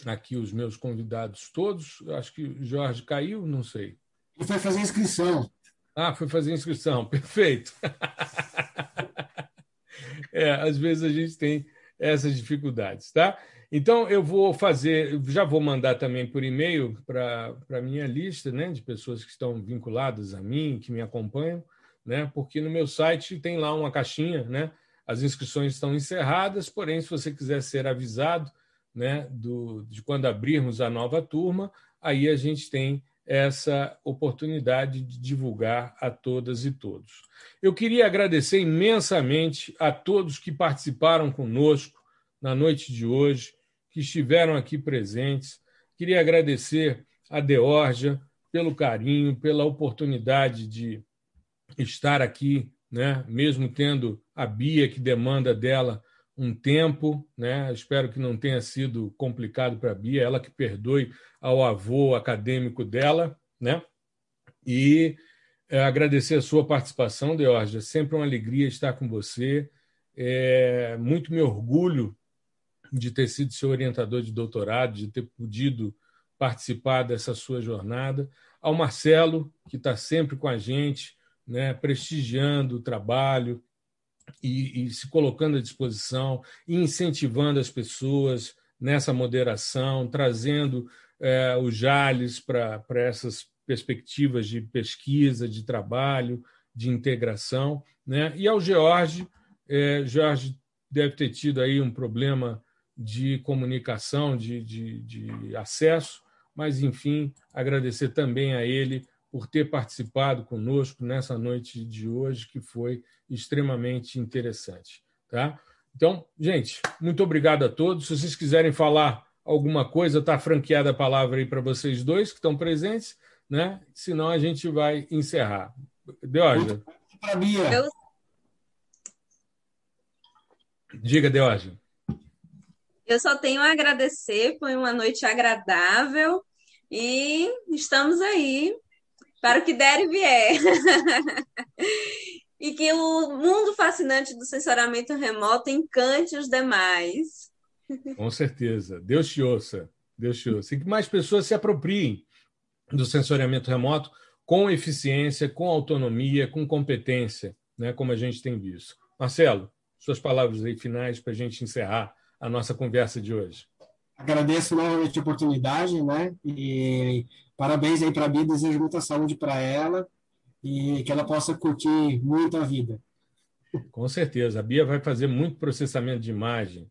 aqui os meus convidados todos. Acho que o Jorge caiu, não sei. Ele foi fazer inscrição. Ah, foi fazer inscrição, perfeito. é, às vezes a gente tem essas dificuldades, tá? Então eu vou fazer, já vou mandar também por e-mail para a minha lista, né, de pessoas que estão vinculadas a mim, que me acompanham, né? Porque no meu site tem lá uma caixinha, né? As inscrições estão encerradas, porém, se você quiser ser avisado, né, do, de quando abrirmos a nova turma, aí a gente tem essa oportunidade de divulgar a todas e todos. Eu queria agradecer imensamente a todos que participaram conosco na noite de hoje, que estiveram aqui presentes. Queria agradecer a Deorja pelo carinho, pela oportunidade de estar aqui, né? mesmo tendo a Bia, que demanda dela um tempo, né? Espero que não tenha sido complicado para a Bia, ela que perdoe ao avô acadêmico dela, né? E é, agradecer a sua participação, Deorja. Sempre uma alegria estar com você. É, muito me orgulho de ter sido seu orientador de doutorado, de ter podido participar dessa sua jornada. Ao Marcelo, que está sempre com a gente, né, prestigiando o trabalho, e, e se colocando à disposição, incentivando as pessoas nessa moderação, trazendo é, o Jales para essas perspectivas de pesquisa, de trabalho, de integração. Né? E ao George, é, George deve ter tido aí um problema de comunicação, de, de, de acesso, mas, enfim, agradecer também a ele por ter participado conosco nessa noite de hoje, que foi extremamente interessante. Tá? Então, gente, muito obrigado a todos. Se vocês quiserem falar alguma coisa, está franqueada a palavra aí para vocês dois que estão presentes, né? Senão a gente vai encerrar. Eu... Diga, Deógia. Eu só tenho a agradecer, foi uma noite agradável e estamos aí para o que der e vier. e que o mundo fascinante do sensoriamento remoto encante os demais. Com certeza. Deus te ouça. Deus te ouça. E que mais pessoas se apropriem do sensoriamento remoto com eficiência, com autonomia, com competência, né, como a gente tem visto. Marcelo, suas palavras aí finais para a gente encerrar a nossa conversa de hoje. Agradeço novamente a oportunidade, né? E Parabéns aí para a Bia, desejo muita saúde para ela e que ela possa curtir muito a vida. Com certeza, a Bia vai fazer muito processamento de imagem.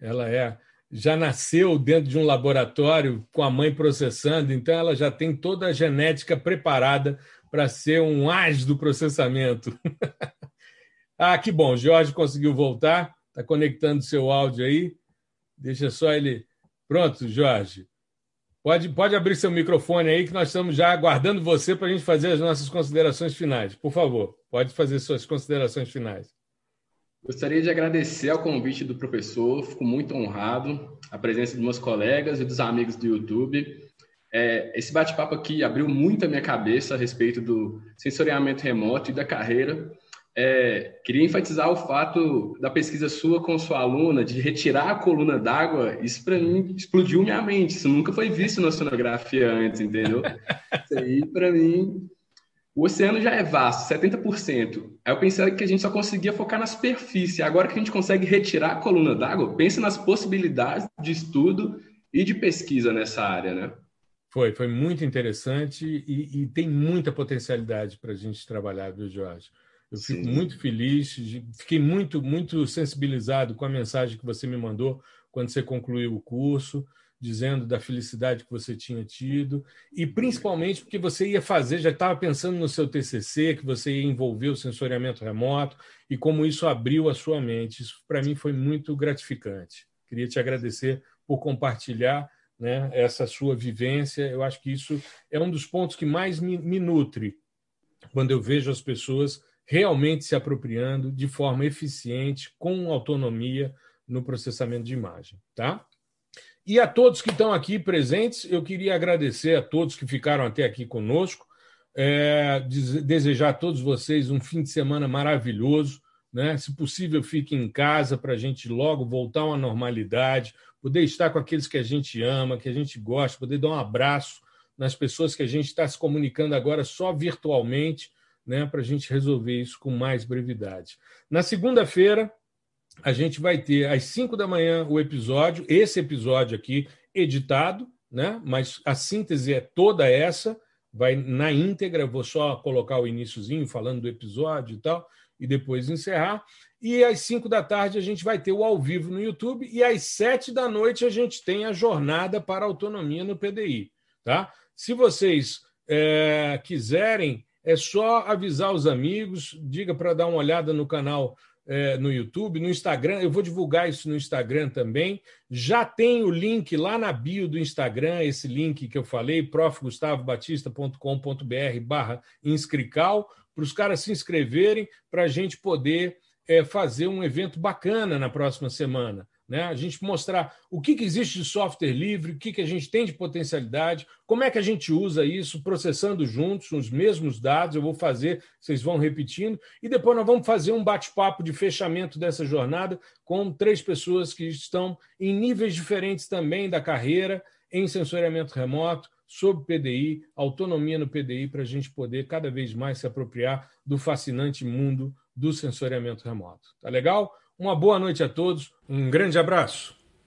Ela é já nasceu dentro de um laboratório com a mãe processando, então ela já tem toda a genética preparada para ser um as do processamento. ah, que bom, Jorge conseguiu voltar, está conectando seu áudio aí. Deixa só ele. Pronto, Jorge. Pode, pode abrir seu microfone aí, que nós estamos já aguardando você para a gente fazer as nossas considerações finais. Por favor, pode fazer suas considerações finais. Gostaria de agradecer ao convite do professor, fico muito honrado, a presença dos meus colegas e dos amigos do YouTube. É, esse bate-papo aqui abriu muito a minha cabeça a respeito do sensoriamento remoto e da carreira é, queria enfatizar o fato da pesquisa sua com sua aluna de retirar a coluna d'água. Isso para mim explodiu minha mente. Isso nunca foi visto na sonografia antes, entendeu? Isso aí para mim. O oceano já é vasto, 70%. Aí eu pensei que a gente só conseguia focar na superfície. Agora que a gente consegue retirar a coluna d'água, pense nas possibilidades de estudo e de pesquisa nessa área, né? Foi, foi muito interessante e, e tem muita potencialidade para a gente trabalhar, viu, Jorge? Eu fico Sim. muito feliz, fiquei muito, muito sensibilizado com a mensagem que você me mandou quando você concluiu o curso, dizendo da felicidade que você tinha tido, e principalmente porque você ia fazer, já estava pensando no seu TCC, que você ia envolver o sensoriamento remoto, e como isso abriu a sua mente. Isso, para mim, foi muito gratificante. Queria te agradecer por compartilhar né, essa sua vivência. Eu acho que isso é um dos pontos que mais me, me nutre quando eu vejo as pessoas realmente se apropriando de forma eficiente, com autonomia no processamento de imagem. Tá? E a todos que estão aqui presentes, eu queria agradecer a todos que ficaram até aqui conosco, é, desejar a todos vocês um fim de semana maravilhoso, né? Se possível, fique em casa para a gente logo voltar uma normalidade, poder estar com aqueles que a gente ama, que a gente gosta, poder dar um abraço nas pessoas que a gente está se comunicando agora só virtualmente, né? Para a gente resolver isso com mais brevidade. Na segunda-feira, a gente vai ter às 5 da manhã o episódio, esse episódio aqui editado, né? Mas a síntese é toda essa, vai na íntegra, vou só colocar o iníciozinho falando do episódio e tal, e depois encerrar. E às 5 da tarde a gente vai ter o ao vivo no YouTube, e às 7 da noite a gente tem a jornada para a autonomia no PDI. Tá? Se vocês é, quiserem, é só avisar os amigos, diga para dar uma olhada no canal é, no YouTube, no Instagram. Eu vou divulgar isso no Instagram também. Já tem o link lá na bio do Instagram, esse link que eu falei, profgustavobatista.com.br barra inscrical, para os caras se inscreverem, para a gente poder é, fazer um evento bacana na próxima semana. Né? A gente mostrar o que, que existe de software livre, o que, que a gente tem de potencialidade, como é que a gente usa isso, processando juntos os mesmos dados. Eu vou fazer, vocês vão repetindo, e depois nós vamos fazer um bate-papo de fechamento dessa jornada com três pessoas que estão em níveis diferentes também da carreira em sensoriamento remoto, sobre PDI, autonomia no PDI, para a gente poder cada vez mais se apropriar do fascinante mundo do sensoriamento remoto. Tá legal? Uma boa noite a todos, um grande abraço.